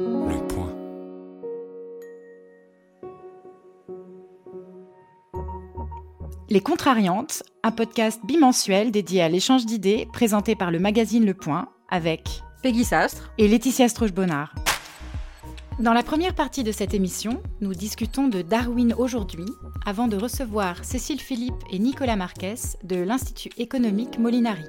Le point. Les Contrariantes, un podcast bimensuel dédié à l'échange d'idées présenté par le magazine Le Point avec Peggy Sastre. et Laetitia Stroche-Bonnard. Dans la première partie de cette émission, nous discutons de Darwin aujourd'hui avant de recevoir Cécile Philippe et Nicolas Marques de l'Institut économique Molinari.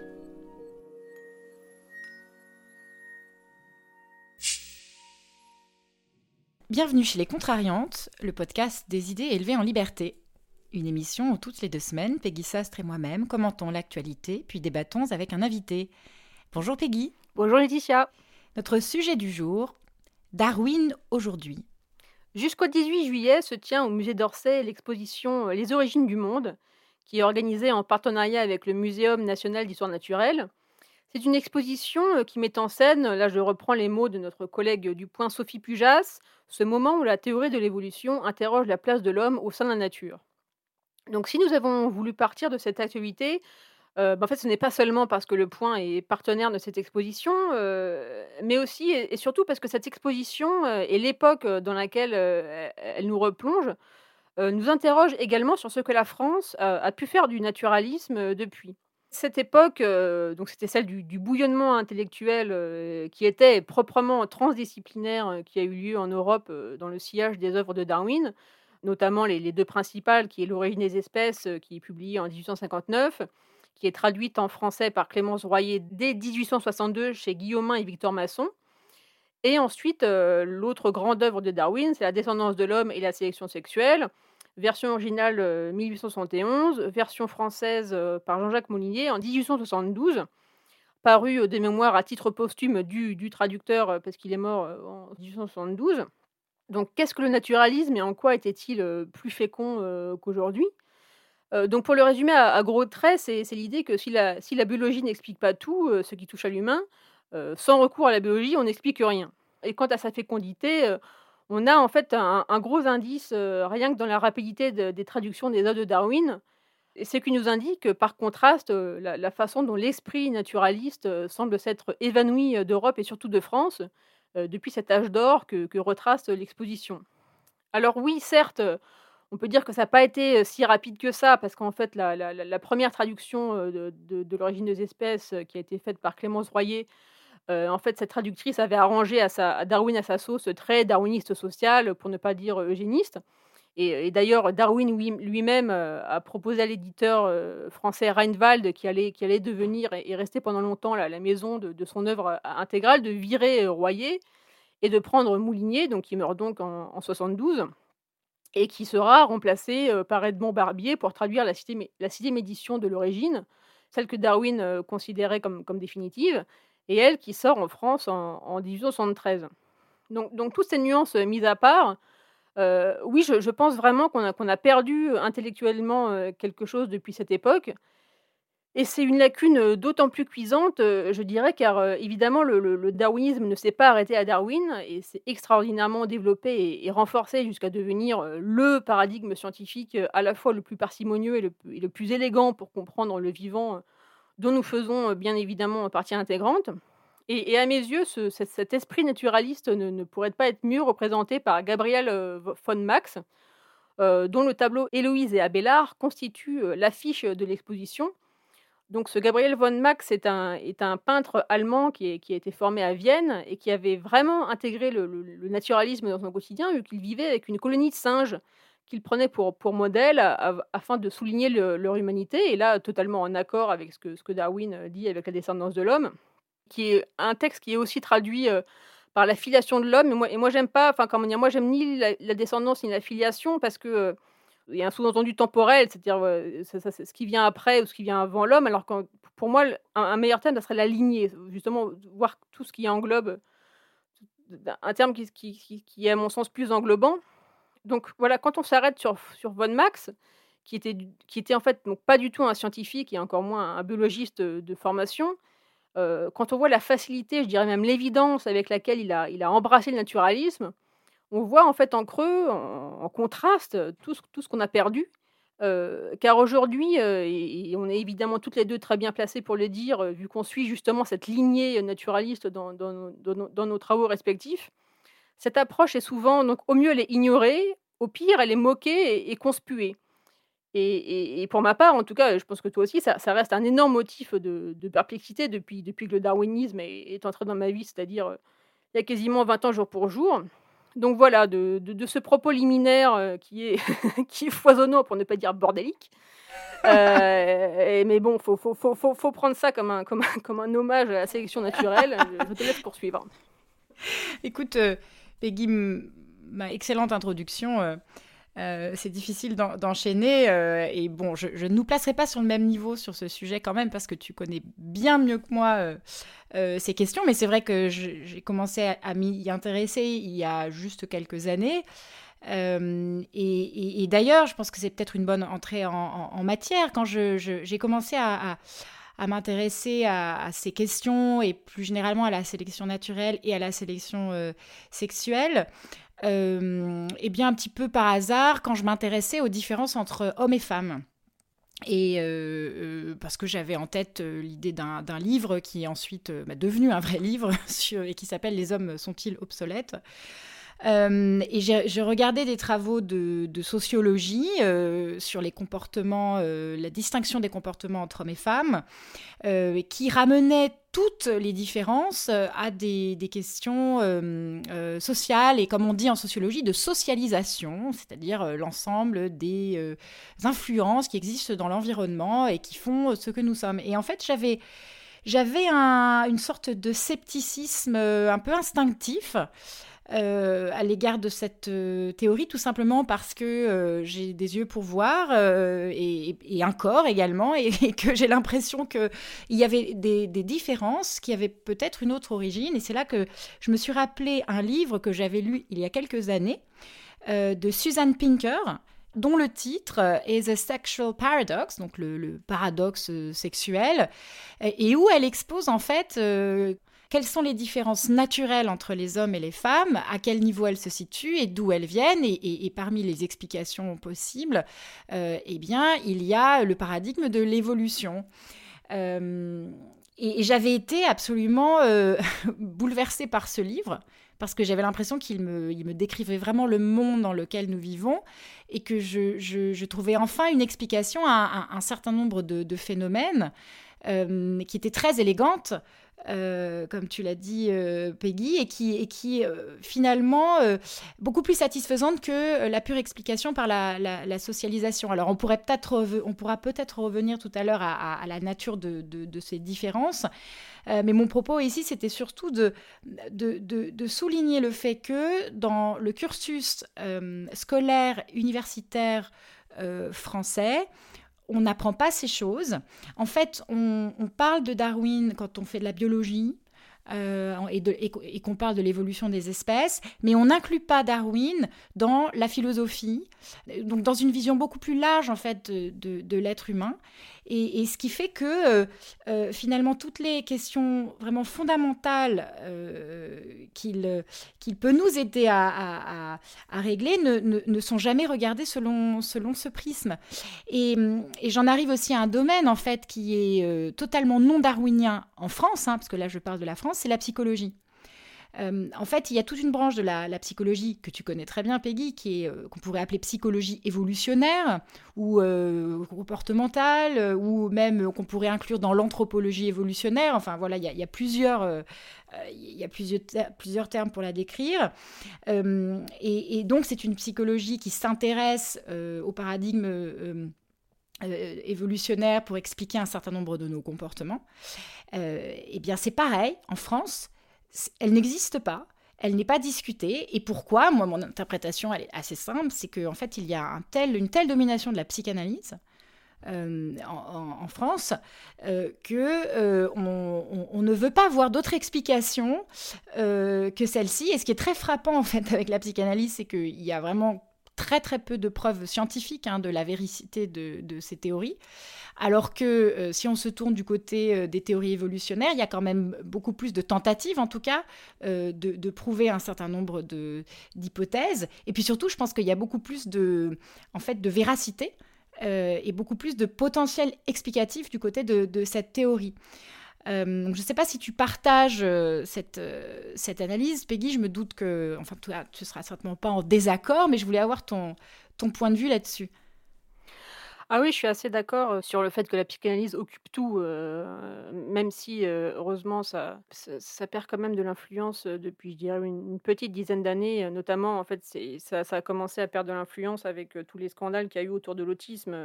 Bienvenue chez Les Contrariantes, le podcast des idées élevées en liberté. Une émission où toutes les deux semaines, Peggy Sastre et moi-même commentons l'actualité puis débattons avec un invité. Bonjour Peggy. Bonjour Laetitia. Notre sujet du jour, Darwin aujourd'hui. Jusqu'au 18 juillet se tient au musée d'Orsay l'exposition Les origines du monde, qui est organisée en partenariat avec le Muséum national d'histoire naturelle. C'est une exposition euh, qui met en scène, là je reprends les mots de notre collègue du point Sophie Pujas, ce moment où la théorie de l'évolution interroge la place de l'homme au sein de la nature. Donc si nous avons voulu partir de cette euh, bah, en fait ce n'est pas seulement parce que le point est partenaire de cette exposition, euh, mais aussi et, surtout parce que cette exposition euh, et l'époque euh, dans laquelle euh, elle nous replonge euh, nous interroge également sur ce que la France euh, a pu faire du naturalisme euh, depuis. Cette époque, euh, donc c'était celle du, bouillonnement intellectuel euh, qui était proprement transdisciplinaire, euh, qui a eu lieu en Europe dans le sillage des œuvres de Darwin, notamment les, les deux principales, qui est L'origine des espèces, qui est publiée en 1859, qui est traduite en français par Clémence Royer dès 1862 chez Guillaumin et Victor Masson. Et ensuite, l'autre grande œuvre de Darwin, c'est La descendance de l'homme et la sélection sexuelle, version originale euh, 1871, version française par Jean-Jacques Molinier en 1872, paru euh, de mémoire à titre posthume du, du traducteur parce qu'il est mort en 1872. Donc, qu'est-ce que le naturalisme et en quoi était-il plus fécond qu'aujourd'hui? Donc, pour le résumer à, gros traits, c'est l'idée que si la, si la biologie n'explique pas tout ce qui touche à l'humain, sans recours à la biologie, on n'explique rien. Et quant à sa fécondité, on a en fait un, gros indice, euh, rien que dans la rapidité de- des traductions des œuvres de Darwin, ce qui nous indique, par contraste, euh, la, façon dont l'esprit naturaliste euh, semble s'être évanoui d'Europe et surtout de France depuis cet âge d'or que, retrace l'exposition. Alors oui, certes, on peut dire que ça n'a pas été si rapide que ça, parce qu'en fait, la, première traduction de, de- l'origine des espèces, qui a été faite par Clémence Royer, euh, en fait, cette traductrice avait arrangé à, Darwin à sa sauce très darwiniste social, pour ne pas dire euh, eugéniste. Et, d'ailleurs, Darwin lui- lui-même euh, a proposé à l'éditeur euh, français Reinwald, qui allait, qui allait devenir et, rester pendant longtemps la, la maison de, son œuvre euh, intégrale, de virer euh, Royer et de prendre Moulinier, donc qui meurt donc en, en 72, et qui sera remplacé euh, par Edmond Barbier pour traduire la, sixième- édition de l'origine, celle que Darwin euh, considérait comme définitive, et elle qui sort en France en, en 1873. Donc, toutes ces nuances euh, mises à part, euh, oui, je, pense vraiment qu'on a, perdu intellectuellement euh, quelque chose depuis cette époque. Et c'est une lacune d'autant plus cuisante, je dirais, car évidemment, le, darwinisme ne s'est pas arrêté à Darwin et s'est extraordinairement développé et, renforcé jusqu'à devenir le paradigme scientifique à la fois le plus parcimonieux et le, plus- élégant pour comprendre le vivant, dont nous faisons euh, bien évidemment partie intégrante. Et, à mes yeux, ce- cet, esprit naturaliste ne, pourrait pas être mieux représenté par Gabriel euh, von Max, euh, dont le tableau Héloïse et Abélard constitue l'affiche de l'exposition. Donc ce Gabriel von Max est un, peintre allemand qui, a été formé à Vienne et qui avait vraiment intégré le- le naturalisme dans son quotidien, vu qu'il vivait avec une colonie de singes qu'il prenait pour, modèle afin de souligner le- leur humanité, et là totalement en accord avec ce que, Darwin euh, dit avec la descendance de l'homme, qui est un texte qui est aussi traduit euh, par la filiation de l'homme. Et moi, et moi j'aime pas, enfin comment dire, moi j'aime ni la, descendance ni la filiation parce que euh, il y a un sous-entendu temporel, c'est-à-dire ce qui vient après ou ce qui vient avant l'homme, alors que pour moi, un, meilleur terme, ça serait la lignée, justement, voir tout ce qui englobe, un terme qui est à mon sens plus englobant. Donc voilà, quand on s'arrête sur, sur von Max, qui était, qui était en fait donc, pas du tout un scientifique et encore moins un biologiste de, formation, euh, quand on voit la facilité, je dirais même l'évidence avec laquelle il a, il a embrassé le naturalisme, on voit en fait en creux, en, contraste, tout ce, tout ce qu'on a perdu. Euh, car aujourd'hui, euh, et, on est évidemment toutes les deux très bien placées pour le dire, vu qu'on suit justement cette lignée naturaliste dans, dans dans nos travaux respectifs, Cette approche est souvent, donc, au mieux, elle est ignorée, au pire, elle est moquée et, conspuée. Et, pour ma part, en tout cas, je pense que toi aussi, ça, reste un énorme motif de, perplexité depuis, que le darwinisme est, entré dans ma vie, c'est-à-dire euh, il y a quasiment 20 ans jour pour jour. Donc voilà, de, ce propos liminaire euh, qui, est foisonnant, pour ne pas dire bordélique. Euh, mais bon, il faut, prendre ça comme un hommage à la sélection naturelle. je, te laisse poursuivre. Écoute, Peggy, ma excellente introduction. Euh, euh, c'est difficile d'enchaîner euh, et bon, je, ne nous placerai pas sur le même niveau sur ce sujet quand même parce que tu connais bien mieux que moi ces questions, mais c'est vrai que j'ai commencé à, m'y intéresser il y a juste quelques années. et, d'ailleurs, je pense que c'est peut-être une bonne entrée en, matière. Quand j'ai commencé à, à m'intéresser à, ces questions et plus généralement à la sélection naturelle et à la sélection sexuelle euh, et bien un petit peu par hasard quand je m'intéressais aux différences entre hommes et femmes. Et euh, euh, parce que j'avais en tête l'idée d'un livre qui est ensuite bah, devenu un vrai livre et qui s'appelle Les hommes sont-ils obsolètes? Euh, et j'ai regardé des travaux de, sociologie euh, sur les comportements, euh, la distinction des comportements entre hommes et femmes, qui ramenaient toutes les différences à des, questions sociales et, comme on dit en sociologie, de socialisation, c'est-à-dire l'ensemble des influences qui existent dans l'environnement et qui font ce que nous sommes. Et en fait, j'avais j'avais un, une sorte de scepticisme un peu instinctif euh, à l'égard de cette euh, théorie, tout simplement parce que euh, j'ai des yeux pour voir et, un corps également, et, que j'ai l'impression qu'il y avait des, différences qui avaient peut-être une autre origine. Et c'est là que je me suis rappelé un livre que j'avais lu il y a quelques années de Susan Pinker dont le titre est The Sexual Paradox, donc le, paradoxe sexuel, et où elle expose en fait quelles sont les différences naturelles entre les hommes et les femmes, à quel niveau elles se situent et d'où elles viennent? Et, parmi les explications possibles, euh, eh bien, il y a le paradigme de l'évolution. Euh, et, j'avais été absolument euh, bouleversée par ce livre parce que j'avais l'impression qu'il me, me décrivait vraiment le monde dans lequel nous vivons et que je, trouvais enfin une explication à, un certain nombre de, phénomènes qui étaient très élégantes euh, comme tu l'as dit, euh, Peggy, et qui, et qui euh, finalement beaucoup plus satisfaisante que la pure explication par la, socialisation. Alors on pourrait peut-être, on pourra peut-être revenir tout à l'heure à, la nature de, ces différences, mais mon propos ici, c'était surtout de, de, souligner le fait que dans le cursus scolaire universitaire français, on n'apprend pas ces choses. En fait, on, parle de Darwin quand on fait de la biologie, euh, et, qu'on parle de l'évolution des espèces, mais on n'inclut pas Darwin dans la philosophie, donc dans une vision beaucoup plus large en fait de l'être humain. Et, ce qui fait que euh, euh, finalement toutes les questions vraiment fondamentales euh, qu'il peut nous aider à, régler ne, sont jamais regardées selon, selon ce prisme. Et, j'en arrive aussi à un domaine en fait qui est totalement non darwinien en France, hein, parce que là je parle de la France, c'est la psychologie. Euh, en fait, il y a toute une branche de la, psychologie que tu connais très bien, Peggy, qui est euh, qu'on pourrait appeler psychologie évolutionnaire ou euh, comportementale, ou même qu'on pourrait inclure dans l'anthropologie évolutionnaire. Enfin voilà, il y a, plusieurs il y a plusieurs, plusieurs, termes pour la décrire. et, donc, c'est une psychologie qui s'intéresse au paradigme évolutionnaire pour expliquer un certain nombre de nos comportements. eh bien, c'est pareil en France elle n'existe pas, elle n'est pas discutée. Et pourquoi? Moi, mon interprétation, elle est assez simple, c'est qu'en fait, il y a une telle domination de la psychanalyse euh, en, France euh, que euh, on, ne veut pas avoir d'autre explication que celle-ci. Et ce qui est très frappant en fait avec la psychanalyse, c'est qu'il y a vraiment très très peu de preuves scientifiques hein, de la véracité de, ces théories. Alors que euh, si on se tourne du côté euh, des théories évolutionnaires, il y a quand même beaucoup plus de tentatives, en tout cas, euh, de, prouver un certain nombre d'hypothèses. Et puis surtout, je pense qu'il y a beaucoup plus de, en fait, de véracité et beaucoup plus de potentiel explicatif du côté de, cette théorie. Je ne sais pas si tu partages cette, cette analyse, Peggy. Je me doute que, enfin, tu ne seras certainement pas en désaccord, mais je voulais avoir ton point de vue là-dessus. Ah oui, je suis assez d'accord, sur le fait que la psychanalyse occupe tout, même si, heureusement ça perd quand même de l'influence, depuis je dirais une petite dizaine d'années, notamment en fait ça a commencé à perdre de l'influence avec, tous les scandales qu'il y a eu autour de l'autisme,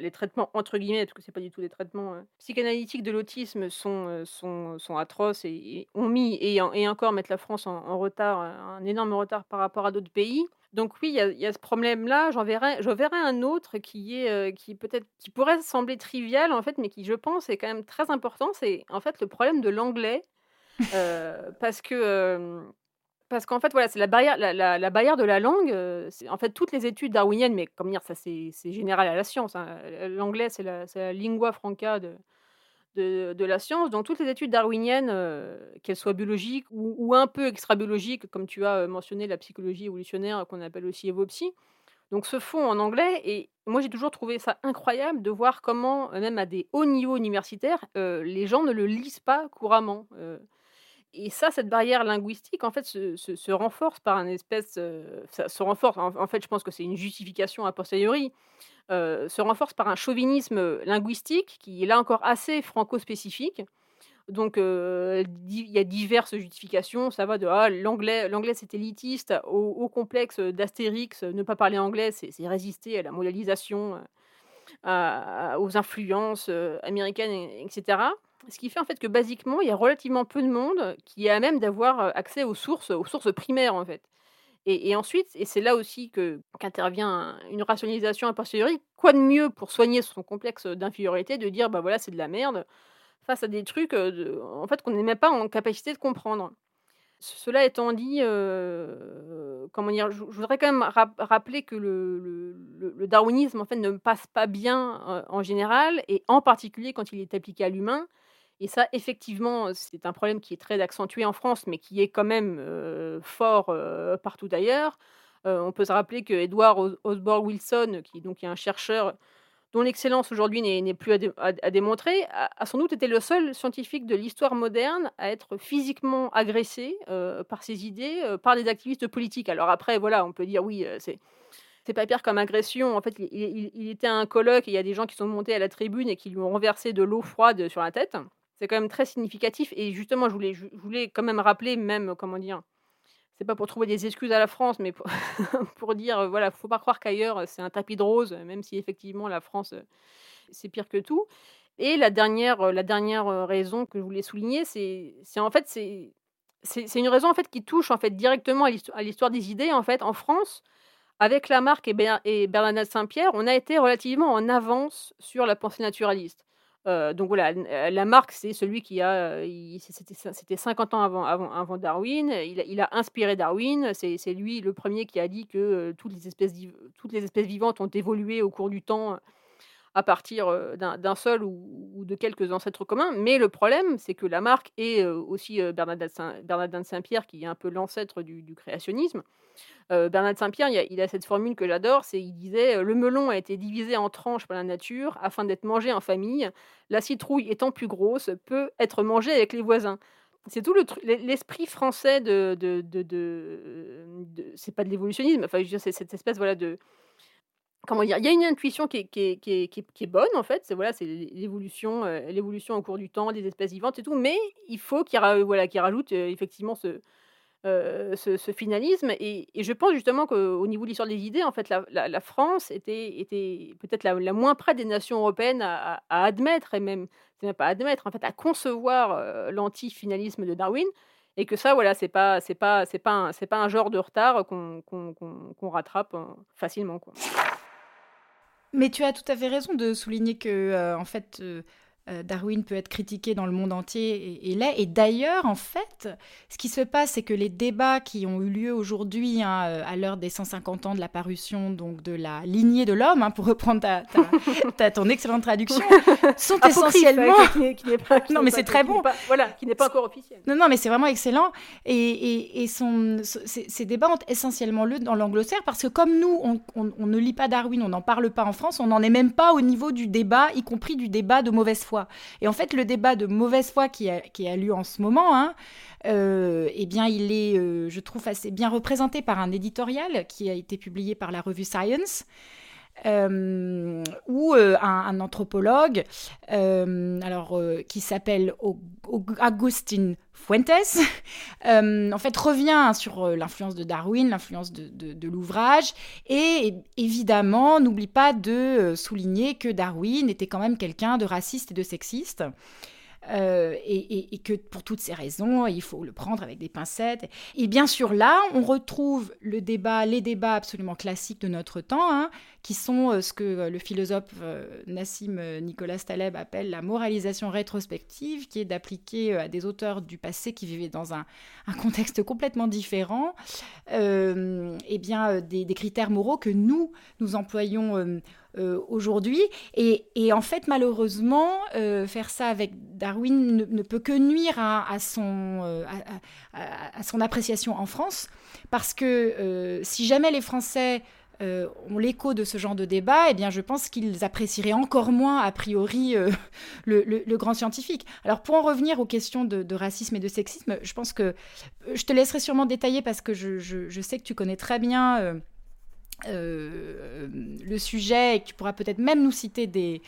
les «traitements» entre guillemets, parce que c'est pas du tout des traitements, psychanalytiques de l'autisme sont, sont atroces et ont mis et et encore mettent la France en retard, un énorme retard par rapport à d'autres pays. Donc oui, il y a ce problème-là. J'en verrai je verrai un autre qui est, qui peut-être qui pourrait sembler trivial, en fait, mais qui, je pense, est quand même très important. C'est, en fait, le problème de l'anglais. parce que, parce qu'en fait, voilà, c'est la barrière la barrière de la langue, c'est en fait, toutes les études darwiniennes, mais comme dire, ça, c'est général à la science, hein. L'anglais, c'est la c'est la lingua franca de de, la science. Donc toutes les études darwiniennes, euh, qu'elles soient biologiques ou, un peu extra-biologiques, comme tu as euh, mentionné la psychologie évolutionnaire qu'on appelle aussi Evopsy, donc se font en anglais. Et moi j'ai toujours trouvé ça incroyable de voir comment, euh, même à des hauts niveaux universitaires, les gens ne le lisent pas couramment. Et ça, cette barrière linguistique, en fait, se, renforce par un espèce... ça se renforce, en fait, je pense que c'est une justification a posteriori. Euh, se renforce par un chauvinisme linguistique qui est là encore assez franco-spécifique. Donc, il y a diverses justifications. Ça va de ah, l'anglais, l'anglais c'est élitiste, au, complexe d'Astérix, ne pas parler anglais, c'est, résister à la mondialisation, aux influences américaines, etc. Ce qui fait en fait que basiquement, il y a relativement peu de monde qui est à même d'avoir accès aux sources, aux sources primaires en fait. Et, ensuite, et c'est là aussi qu'intervient une rationalisation a posteriori, quoi de mieux pour soigner son complexe d'infériorité de dire bah voilà c'est de la merde face à des trucs en fait qu'on n'est même pas en capacité de comprendre. Cela étant dit, comment dire, je, voudrais quand même rappeler que le, le, darwinisme en fait ne passe pas bien en général et en particulier quand il est appliqué à l'humain. Et ça, effectivement, c'est un problème qui est très accentué en France, mais qui est quand même fort partout ailleurs. on peut se rappeler que Edward Osborne Wilson, qui donc est un chercheur dont l'excellence aujourd'hui n'est plus à, démontrer, a, sans doute été le seul scientifique de l'histoire moderne à être physiquement agressé par ses idées par des activistes politiques. Alors après, voilà, on peut dire oui, c'est c'est pas pire comme agression. En fait, il, il, était à un colloque et il y a des gens qui sont montés à la tribune et qui lui ont renversé de l'eau froide sur la tête. C'est quand même très significatif et justement, je voulais je voulais quand même rappeler même, comment dire? C'est pas pour trouver des excuses à la France, mais pour dire, voilà, faut pas croire qu'ailleurs, c'est un tapis de rose, même si effectivement la France, c'est pire que tout et la dernière, la dernière, raison que je voulais souligner, c'est en fait, c'est c'est une raison, en fait, qui touche, en fait, directement à l'histoire des idées. En fait, en France, avec Lamarck et et Bernadette Saint-Pierre, on a été relativement en avance sur la pensée naturaliste donc voilà, Lamarck, c'est celui qui a, c'était 50 ans avant avant Darwin. Il a inspiré Darwin. C'est lui le premier qui a dit que, toutes les espèces toutes les espèces vivantes ont évolué au cours du temps, à partir, d'un seul ou de quelques ancêtres communs. Mais le problème, c'est que Lamarck et aussi, Bernardin de Saint-Pierre, qui est un peu l'ancêtre du créationnisme Bernard de Saint-Pierre, il, a cette formule que j'adore, c'est il disait le melon a été divisé en tranches par la nature afin d'être mangé en famille. La citrouille étant plus grosse peut être mangée avec les voisins. C'est tout l'esprit français de, de, de, c'est pas de l'évolutionnisme, enfin c'est cette espèce voilà de comment dire, il y a une intuition qui est, bonne en fait, c'est voilà, c'est l'évolution, l'évolution au cours du temps des espèces vivantes et tout, mais il faut qu'il voilà, qu'il rajoute effectivement ce, euh, ce, finalisme. Et, je pense justement qu'au niveau de l'histoire des idées, en fait, la, France était, peut-être la, moins près des nations européennes à, admettre, et même, même pas admettre, en fait, à concevoir euh, l'anti-finalisme de Darwin. Et que ça, voilà, c'est pas, c'est pas, c'est pas, un, c'est pas un genre de retard qu'on, rattrape euh, facilement, quoi. Mais tu as tout à fait raison de souligner que, en fait, euh, Darwin peut être critiqué dans le monde entier et, l'est. Et d'ailleurs, en fait, ce qui se passe, c'est que les débats qui ont eu lieu aujourd'hui, hein, euh, à l'heure des 150 ans de la parution donc de la lignée de l'homme, hein, pour reprendre ta, ton excellente traduction, sont essentiellement. non, mais c'est très bon. voilà, qui n'est pas encore officiel. Non, non, mais c'est vraiment excellent. Et, et, sont, ces, débats ont essentiellement lieu dans l'anglo-saxon parce que comme nous, on, on ne lit pas Darwin, on n'en parle pas en France, on n'en est même pas au niveau du débat, y compris du débat de mauvaise foi Et en fait, le débat de mauvaise foi qui a, qui a lieu en ce moment, hein, euh, eh bien, il est, euh, je trouve, assez bien représenté par un éditorial qui a été publié par la revue Science. Euh, ou un, anthropologue alors, qui s'appelle Agustin Fuentes, en fait, revient sur l'influence de Darwin, l'influence de, de l'ouvrage, et évidemment, n'oublie pas de souligner que Darwin était quand même quelqu'un de raciste et de sexiste. Euh, et, que pour toutes ces raisons, il faut le prendre avec des pincettes. Et bien sûr, là, on retrouve le débat, les débats absolument classiques de notre temps, hein, qui sont euh, ce que euh, le philosophe Nassim Nicolas Taleb appelle la moralisation rétrospective, qui est d'appliquer à des auteurs du passé qui vivaient dans un, contexte complètement différent, et bien des, des, critères moraux que nous, nous employons euh, aujourd'hui. Et, en fait, malheureusement, euh, faire ça avec Darwin ne, peut que nuire à, son, euh, à, son appréciation en France, parce que si jamais les Français ont l'écho de ce genre de débat, eh bien, je pense qu'ils apprécieraient encore moins, a priori, le, grand scientifique. Alors, pour en revenir aux questions de, racisme et de sexisme, je pense que je te laisserai sûrement détailler parce que je, sais que tu connais très bien le sujet et que tu pourras peut-être même nous citer des,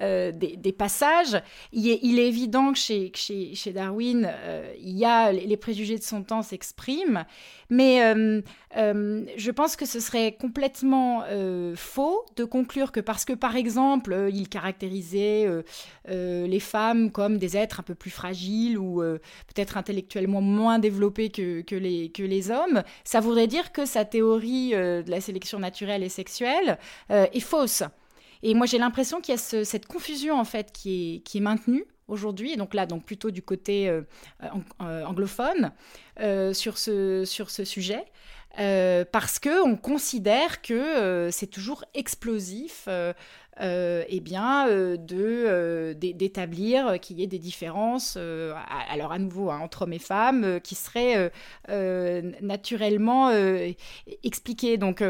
euh, passages, il est, évident que chez, Darwin, euh, il y a les, préjugés de son temps s'expriment, mais je pense que ce serait complètement faux de conclure que parce que, par exemple, il caractérisait les femmes comme des êtres un peu plus fragiles ou peut-être intellectuellement moins développés que les hommes, ça voudrait dire que sa théorie de la sélection naturelle et sexuelle euh, est fausse. Et moi, j'ai l'impression qu'il y a cette confusion en fait qui est, qui est maintenue aujourd'hui, et donc là, donc plutôt du côté euh, euh, anglophone, sur, ce, sur ce sujet. parce que on considère que c'est toujours explosif euh, eh bien, euh, euh, d'établir qu'il y ait des différences, alors à nouveau, hein, entre hommes et femmes, qui seraient naturellement expliquées. Donc,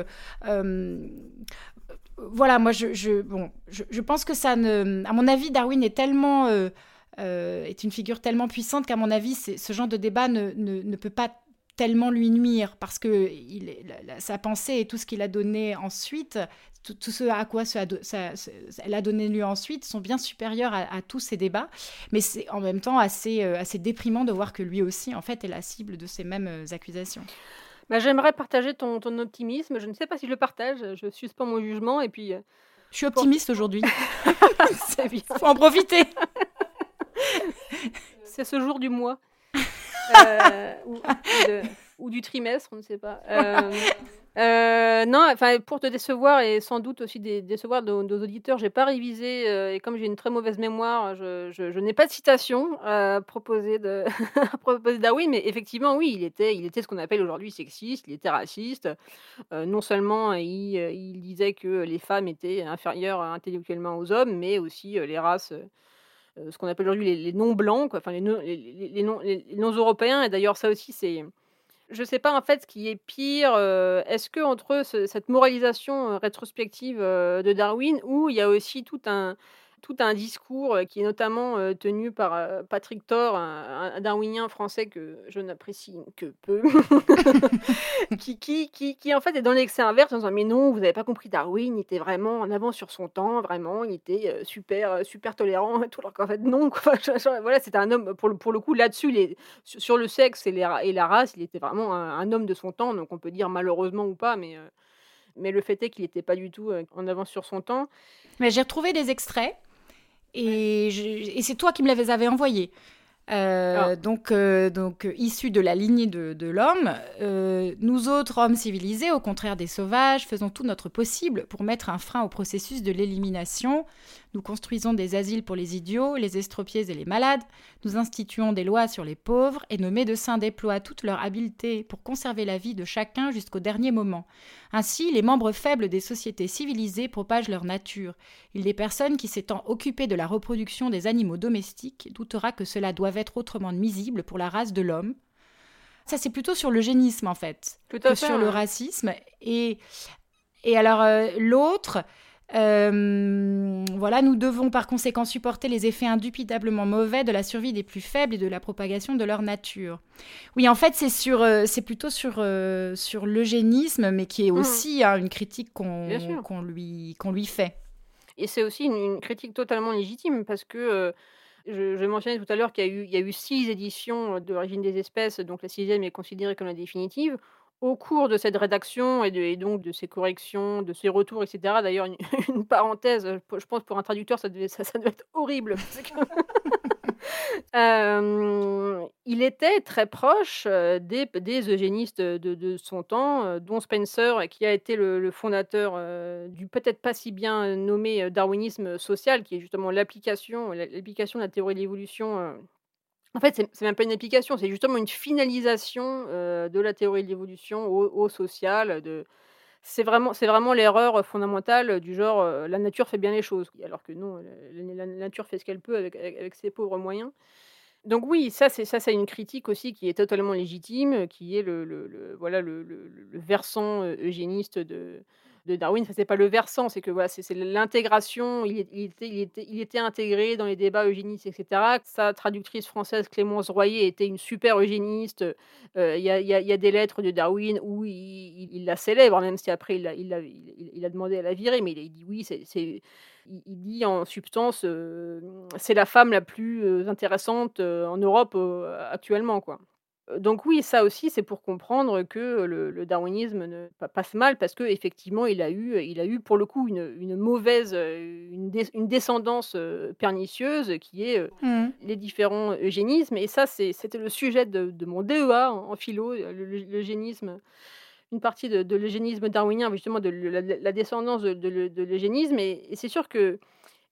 voilà, moi, je, bon, je, pense que ça ne... À mon avis, Darwin est tellement... est une figure tellement puissante qu'à mon avis, ce genre de débat ne, ne, ne peut pas tellement lui nuire parce que il, sa pensée et tout ce qu'il a donné ensuite, tout, ce à quoi ça, elle a donné lieu ensuite sont bien supérieurs à, tous ces débats. Mais c'est en même temps assez, euh, assez déprimant de voir que lui aussi, en fait, est la cible de ces mêmes euh, accusations. Bah, J'aimerais partager ton, ton, optimisme. Je ne sais pas si je le partage. Je suspends mon jugement et puis. Euh, je suis optimiste aujourd'hui. Il faut en profiter. c'est ce jour du mois. Ou, du trimestre, on ne sait pas. Euh, non, enfin, pour te décevoir et sans doute aussi décevoir nos, nos auditeurs, j'ai pas révisé euh, et comme j'ai une très mauvaise mémoire, je, n'ai pas de citation à à proposer Darwin, mais effectivement, oui, il était, il était ce qu'on appelle aujourd'hui sexiste, il était raciste. Euh, non seulement il, disait que les femmes étaient inférieures intellectuellement aux hommes, mais aussi les races. Ce qu'on appelle aujourd'hui les, non blancs, enfin les, les, les non, les non européens. Et d'ailleurs, ça aussi, c'est je sais pas en fait ce qui est pire. Euh, est-ce que entre cette moralisation euh, rétrospective euh, de Darwin, où il y a aussi tout un tout un discours qui est notamment tenu par Patrick Thor, un, darwinien français que je n'apprécie que peu, qui, qui, qui, qui, en fait est dans l'excès inverse en disant mais non, vous n'avez pas compris Darwin, il était vraiment en avant sur son temps, vraiment, il était super super tolérant, tout alors qu'en fait non, voilà, c'était un homme pour le, pour le coup là-dessus, sur le sexe et, les, et, la race, il était vraiment un, homme de son temps, donc on peut dire malheureusement ou pas, mais mais le fait est qu'il n'était pas du tout en avance sur son temps. Mais j'ai retrouvé des extraits et, c'est toi qui me les avais envoyés. Euh, ah. Donc, euh, donc issus de la lignée de, l'homme, euh, nous autres hommes civilisés, au contraire des sauvages, faisons tout notre possible pour mettre un frein au processus de l'élimination nous construisons des asiles pour les idiots, les estropiés et les malades. Nous instituons des lois sur les pauvres et nos médecins déploient toute leur habileté pour conserver la vie de chacun jusqu'au dernier moment. Ainsi, les membres faibles des sociétés civilisées propagent leur nature. Il des personnes qui s'étant occupées de la reproduction des animaux domestiques doutera que cela doit être autrement nuisible pour la race de l'homme. Ça, c'est plutôt sur le génisme, en fait, que sur le racisme. Et, et alors, euh, l'autre, Euh, voilà, nous devons par conséquent supporter les effets indubitablement mauvais de la survie des plus faibles et de la propagation de leur nature. Oui, en fait, c'est sur, euh, c'est plutôt sur, euh, sur l'eugénisme, mais qui est mmh. aussi hein, une critique qu'on lui, qu'on lui fait. Et c'est aussi une, critique totalement légitime parce que je, je, mentionnais tout à l'heure qu'il y, a eu, il y a eu six éditions de l'origine des espèces, donc la sixième est considérée comme la définitive au cours de cette rédaction et, donc de ces corrections, de ces retours, etc. D'ailleurs, une, parenthèse, je pense pour un traducteur, ça devait, être horrible. Euh, il était très proche euh, des, eugénistes de, son temps, euh, dont Spencer, qui a été le, fondateur du peut-être pas si bien nommé darwinisme social, qui est justement l'application de la théorie de l'évolution en fait, c'est même pas une application, c'est justement une finalisation, de la théorie de l'évolution au social, c'est vraiment l'erreur, fondamentale, du genre, la nature fait bien les choses, alors que non, la nature fait ce qu'elle peut avec ses pauvres moyens. Donc oui, ça c'est ça une critique aussi qui est totalement légitime, qui est le versant, eugéniste de de Darwin, ça c'est pas le versant, c'est que voilà, c'est l'intégration, il, était, intégré dans les débats eugénistes, etc. Sa traductrice française Clémence Royer était une super eugéniste. Euh, il y, a, des lettres de Darwin où il, la célèbre, même si après il a, demandé à la virer, mais il, dit oui, il, dit en substance, euh, c'est la femme la plus euh, intéressante en Europe actuellement, quoi donc oui, ça aussi, c'est pour comprendre que le, darwinisme ne passe mal parce que effectivement, il a eu, il a eu pour le coup une, mauvaise, une, descendance pernicieuse qui est mmh. les différents eugénismes. Et ça, c'était le sujet de, mon DEA en, philo, l'eugénisme, une partie de, l'eugénisme darwinien, justement de la, descendance de, l'eugénisme. et c'est sûr que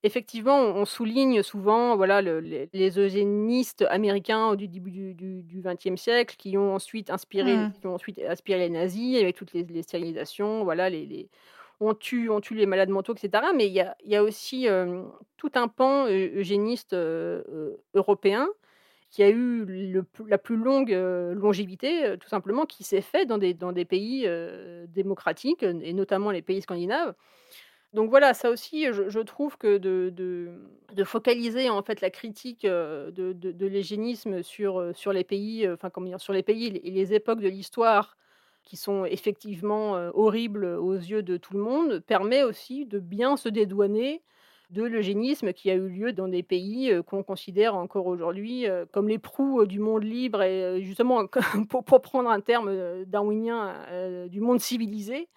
Effectivement, on souligne souvent voilà, les, eugénistes américains au début du XXe siècle qui ont ensuite inspiré, mmh. ont ensuite inspiré les nazis avec toutes les, stérilisations, voilà, les, on, tue, on tue les malades mentaux, etc. Mais il y a, aussi tout un pan eugéniste européen qui a eu la plus longue longévité, tout simplement, qui s'est fait dans des, dans des pays démocratiques, et notamment les pays scandinaves. Donc voilà, ça aussi, je, trouve que de, focaliser en fait la critique de, de, l'égénisme sur, sur les pays, enfin comment dire, sur les pays et les époques de l'histoire qui sont effectivement horribles aux yeux de tout le monde, permet aussi de bien se dédouaner de l'eugénisme qui a eu lieu dans des pays qu'on considère encore aujourd'hui comme les proues du monde libre et justement, pour prendre un terme darwinien, du monde civilisé.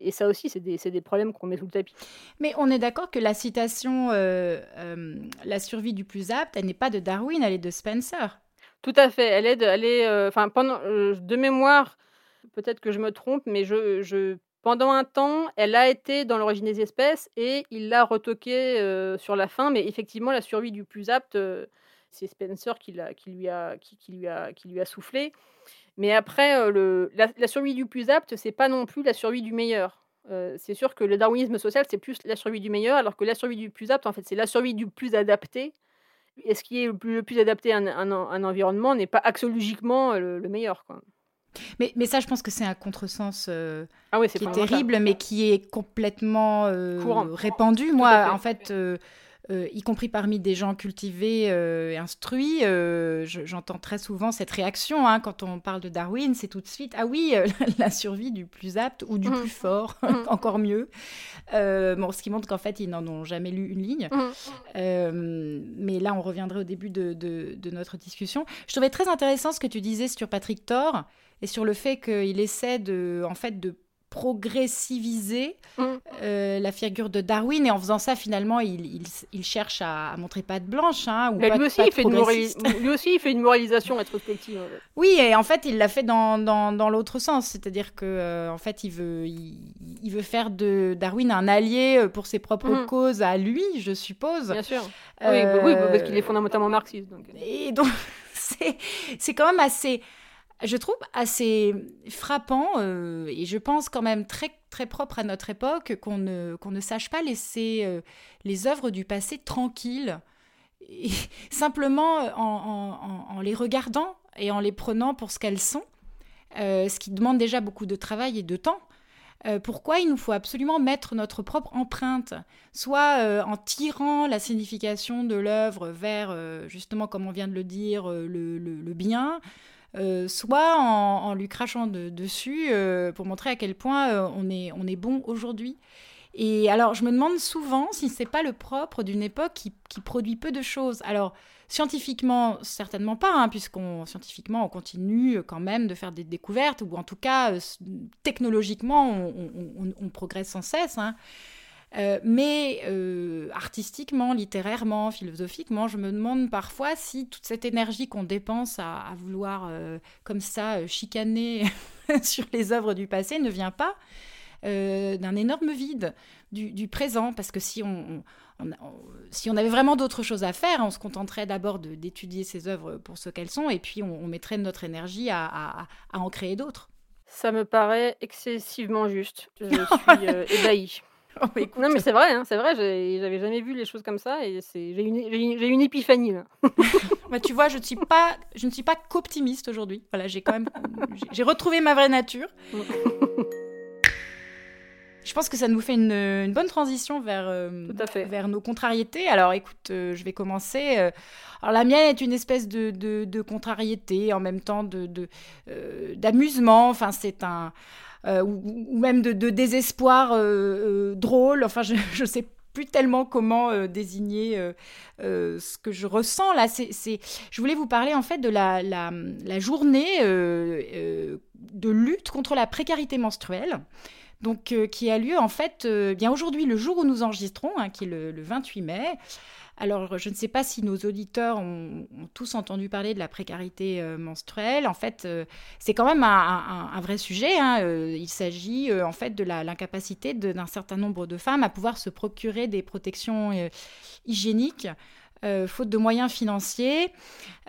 Et ça aussi, c'est des, des, problèmes qu'on met sous le tapis. Mais on est d'accord que la citation euh, euh, La survie du plus apte, elle n'est pas de Darwin, elle est de Spencer. Tout à fait. Elle est, de, elle est, euh, enfin, pendant, de mémoire, peut-être que je me trompe, mais je, je, pendant un temps, elle a été dans l'origine des espèces et il l'a retoqué sur la fin. Mais effectivement, la survie du plus apte, c'est Spencer qui, qui, lui a, qui, qui, lui a, qui lui a soufflé. Mais après, euh, le, la, survie du plus apte, c'est pas non plus la survie du meilleur. Euh, c'est sûr que le darwinisme social, c'est plus la survie du meilleur, alors que la survie du plus apte, en fait, c'est la survie du plus adapté. Et ce qui est le plus, adapté à un, environnement n'est pas axiologiquement le, meilleur. Quoi. Mais, mais, ça, je pense que c'est un contresens euh, ah qui est terrible, mais qui est complètement répandu. Moi, en fait, euh, y compris parmi des gens cultivés euh, et instruits, euh, j'entends très souvent cette réaction hein, quand on parle de Darwin, c'est tout de suite ah oui la survie du plus apte ou du mmh. plus fort, mmh. encore mieux. bon, ce qui montre qu'en fait ils n'en ont jamais lu une ligne. Mmh. mais là, on reviendrait au début de, de, notre discussion. Je trouvais très intéressant ce que tu disais sur Patrick Thor et sur le fait qu'il essaie de en fait de progressiviser mm. euh, la figure de Darwin et en faisant ça finalement il, il, cherche à, montrer pas de blanche hein, ou pas, lui, aussi, il fait une lui aussi il fait une moralisation rétrospective oui et en fait il l'a fait dans, dans, dans l'autre sens c'est-à-dire que euh, en fait il veut il, veut faire de Darwin un allié euh, pour ses propres mm. causes à lui je suppose bien sûr oui, oui, parce qu'il est fondamentalement marxiste donc. et donc c'est quand même assez je trouve assez frappant euh, et je pense quand même très, très propre à notre époque qu'on ne, qu'on ne sache pas laisser euh, les œuvres du passé tranquilles, simplement en, en, les regardant et en les prenant pour ce qu'elles sont, euh, ce qui demande déjà beaucoup de travail et de temps. pourquoi il nous faut absolument mettre notre propre empreinte, soit en tirant la signification de l'œuvre vers, justement, comme on vient de le dire, le, bien, soit en, lui crachant dessus pour montrer à quel point on, est, on est bon aujourd'hui. Et alors, je me demande souvent si c'est pas le propre d'une époque qui, produit peu de choses. Alors, scientifiquement, certainement pas, hein, puisqu'on scientifiquement on continue quand même de faire des découvertes, ou en tout cas, euh, technologiquement, on, on, progresse sans cesse. Hein. Euh, mais euh, artistiquement, littérairement, philosophiquement, je me demande parfois si toute cette énergie qu'on dépense à, à vouloir comme ça chicaner sur les œuvres du passé ne vient pas euh, d'un énorme vide du, présent, parce que si on, si on avait vraiment d'autres choses à faire, on se contenterait d'abord d'étudier ces œuvres pour ce qu'elles sont, et puis on, mettrait notre énergie à, en créer d'autres. Ça me paraît excessivement juste. Je suis euh, ébahie. Oh, non mais c'est vrai, hein, c'est vrai, j'avais jamais vu les choses comme ça et j'ai une, une, épiphanie là. bah, tu vois, je ne suis pas, je ne suis pas qu'optimiste aujourd'hui. Voilà, j'ai quand même, j'ai retrouvé ma vraie nature. Je pense que ça nous fait une, bonne transition vers, euh, vers nos contrariétés. Alors écoute, euh, je vais commencer. Euh, alors la mienne est une espèce de, de, contrariété, en même temps de, d'amusement. enfin, c'est un. Ou, même de, désespoir drôle. Enfin, je ne sais plus tellement comment désigner ce que je ressens là. C'est, Je voulais vous parler en fait de la, journée de lutte contre la précarité menstruelle donc euh, qui a lieu en fait euh, bien aujourd'hui, le jour où nous enregistrons, hein, qui est le, 28 mai. Alors, je ne sais pas si nos auditeurs ont, tous entendu parler de la précarité euh, menstruelle. En fait, c'est quand même un, vrai sujet. Hein. il s'agit en fait de l'incapacité d'un certain nombre de femmes à pouvoir se procurer des protections hygiéniques euh, faute de moyens financiers.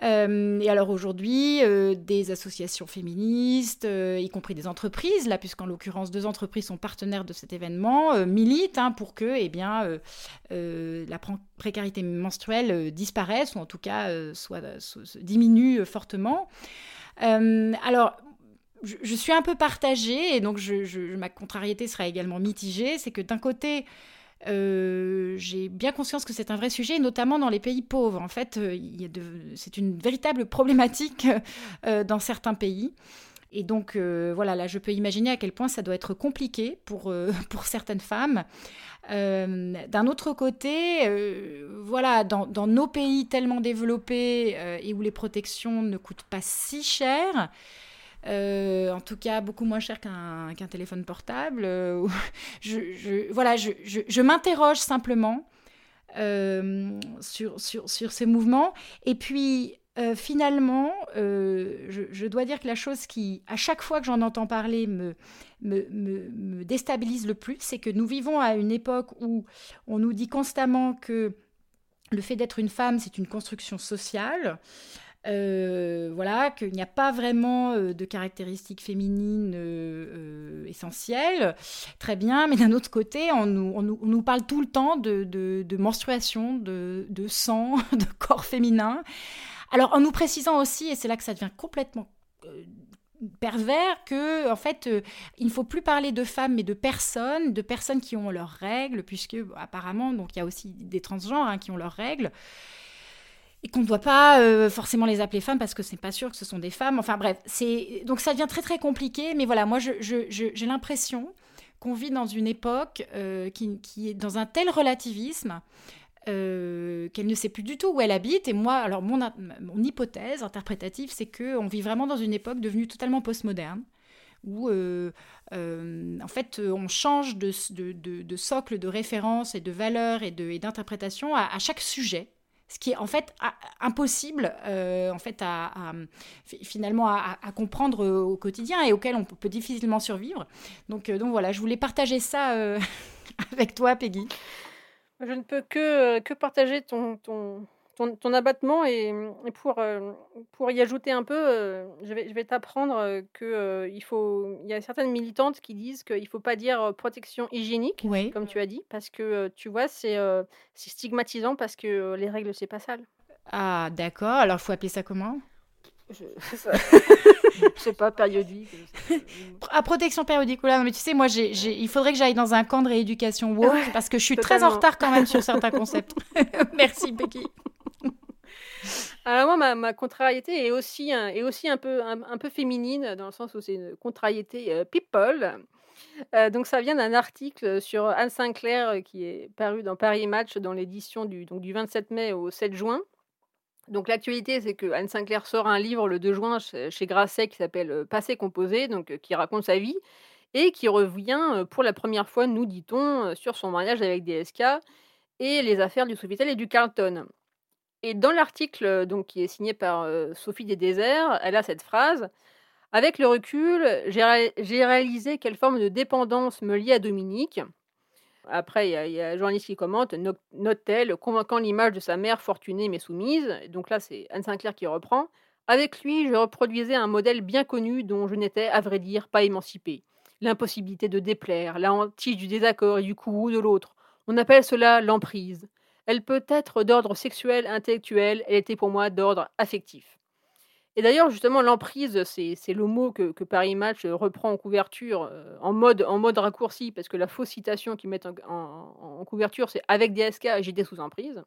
Euh, et alors aujourd'hui, euh, des associations féministes, y compris des entreprises, là, puisqu'en l'occurrence deux entreprises sont partenaires de cet événement, militent hein, pour que eh bien, la précarité menstruelle disparaisse, ou en tout cas soit, diminue fortement. alors, je, suis un peu partagée, et donc ma contrariété sera également mitigée. C'est que d'un côté, euh, j'ai bien conscience que c'est un vrai sujet, notamment dans les pays pauvres. En fait, euh, c'est une véritable problématique euh, dans certains pays. Et donc, voilà, là, je peux imaginer à quel point ça doit être compliqué pour, pour certaines femmes. D'un autre côté, voilà, dans, dans, nos pays tellement développés et où les protections ne coûtent pas si cher, en tout cas beaucoup moins cher qu'un téléphone portable. Euh, je, voilà, je, m'interroge simplement euh, sur, sur, sur, ces mouvements. Et puis, finalement, je, dois dire que la chose qui, à chaque fois que j'en entends parler, me déstabilise le plus, c'est que nous vivons à une époque où on nous dit constamment que le fait d'être une femme, c'est une construction sociale. Euh, voilà, qu'il n'y a pas vraiment euh, de caractéristiques féminines euh, essentielles. Très bien, mais d'un autre côté, on nous, on, nous, parle tout le temps de, de, menstruation, de, de, sang, de corps féminin. Alors, en nous précisant aussi, et c'est là que ça devient complètement pervers que en fait il ne faut plus parler de femmes mais de personnes de personnes qui ont leurs règles puisque apparemment donc il y a aussi des transgenres hein, qui ont leurs règles et qu'on ne doit pas euh, forcément les appeler femmes parce que c'est pas sûr que ce sont des femmes. Enfin bref, c'est donc ça devient très très compliqué. Mais voilà, moi j'ai l'impression qu'on vit dans une époque euh, qui, est dans un tel relativisme euh, qu'elle ne sait plus du tout où elle habite. Et moi, alors mon, hypothèse interprétative, c'est que on vit vraiment dans une époque devenue totalement postmoderne où en fait on change de, socle de référence et de valeur et d'interprétation à, chaque sujet ce qui est en fait impossible euh, en fait à, finalement à, comprendre au quotidien et auquel on peut difficilement survivre. Donc, euh, donc voilà, je voulais partager ça euh, avec toi, Peggy. Je ne peux que, que partager ton, ton, ton, abattement et, pour, euh, pour y ajouter un peu, euh, je vais, je vais t'apprendre euh, que il faut, il y a certaines militantes qui disent qu'il ne faut pas dire protection hygiénique, comme tu as dit, parce que tu vois, c'est c'est stigmatisant parce que les règles, c'est pas sale. Ah, d'accord. Alors, il faut appeler ça comment? Je sais pas, périodique. à protection périodique, voilà. Mais tu sais, moi, il faudrait que j'aille dans un camp de rééducation woke parce que je suis très en retard quand même sur certains concepts. Merci, Becky. Alors moi, ma, contrariété est aussi, un, peu, féminine, dans le sens où c'est une contrariété euh, people. Euh, donc ça vient d'un article sur Anne Sinclair euh, qui est paru dans Paris Match dans l'édition du 27 mai au 7 juin. Donc l'actualité, c'est que Anne Sinclair sort un livre le 2 juin chez, Grasset qui s'appelle Passé composé, donc qui raconte sa vie et qui revient pour la première fois, nous dit-on, sur son mariage avec DSK et les affaires du Sofitel et du Carlton. Et dans l'article donc qui est signé par Sophie des Déserts, elle a cette phrase Avec le recul, j'ai réalisé quelle forme de dépendance me liait à Dominique. Après, il y, a un journaliste qui commente Note-t-elle, convainquant l'image de sa mère fortunée mais soumise. Donc là, c'est Anne Sinclair qui reprend. Avec lui, je reproduisais un modèle bien connu dont je n'étais, à vrai dire, pas émancipée. L'impossibilité de déplaire, la hantise du désaccord et du coup de l'autre. On appelle cela l'emprise. Elle peut être d'ordre sexuel, intellectuel, elle était pour moi d'ordre affectif. Et d'ailleurs, justement, l'emprise, c'est le mot que, Paris Match reprend en couverture, euh, en, mode, raccourci, parce que la fausse citation qu'ils mettent en, couverture, c'est avec DSK, j'étais sous emprise.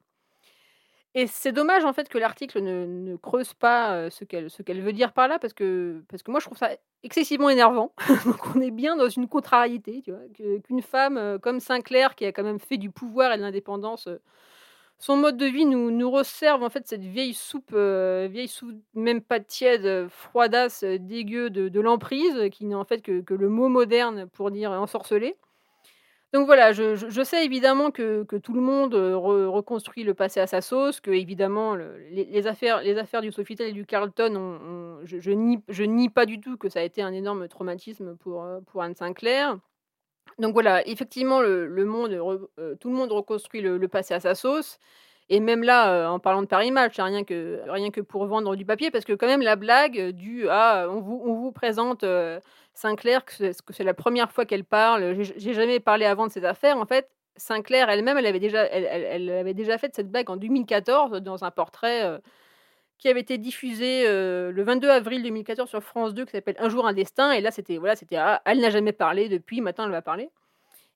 Et c'est dommage en fait que l'article ne, creuse pas euh, ce qu'elle veut dire par là, parce que, moi je trouve ça excessivement énervant. Donc on est bien dans une contrariété, qu'une femme euh, comme Sinclair, qui a quand même fait du pouvoir et de l'indépendance son mode de vie nous, nous resserve en fait cette vieille soupe, euh, vieille soupe même pas tiède, froidasse, dégueu de, l'emprise, qui n'est en fait que, que, le mot moderne pour dire ensorceler. Donc voilà, je, sais évidemment que, tout le monde euh, reconstruit le passé à sa sauce, que évidemment les, affaires, les affaires du Sofitel et du Carlton, je, nie, pas du tout que ça a été un énorme traumatisme pour, euh, Anne Sinclair. Donc voilà, effectivement, euh, tout le monde reconstruit le, passé à sa sauce. Et même là, en parlant de Paris Match, rien que, rien que pour vendre du papier, parce que quand même la blague du ah, on vous, présente Sinclair, que c'est la première fois qu'elle parle, j'ai jamais parlé avant de ces affaires. En fait, Sinclair elle-même, elle avait déjà, elle, elle, avait déjà fait cette blague en 2014 dans un portrait qui avait été diffusé euh, le 22 avril 2014 sur France 2, qui s'appelle Un jour un destin. Et là, c'était voilà, c'était ah, elle n'a jamais parlé depuis, maintenant elle va parler.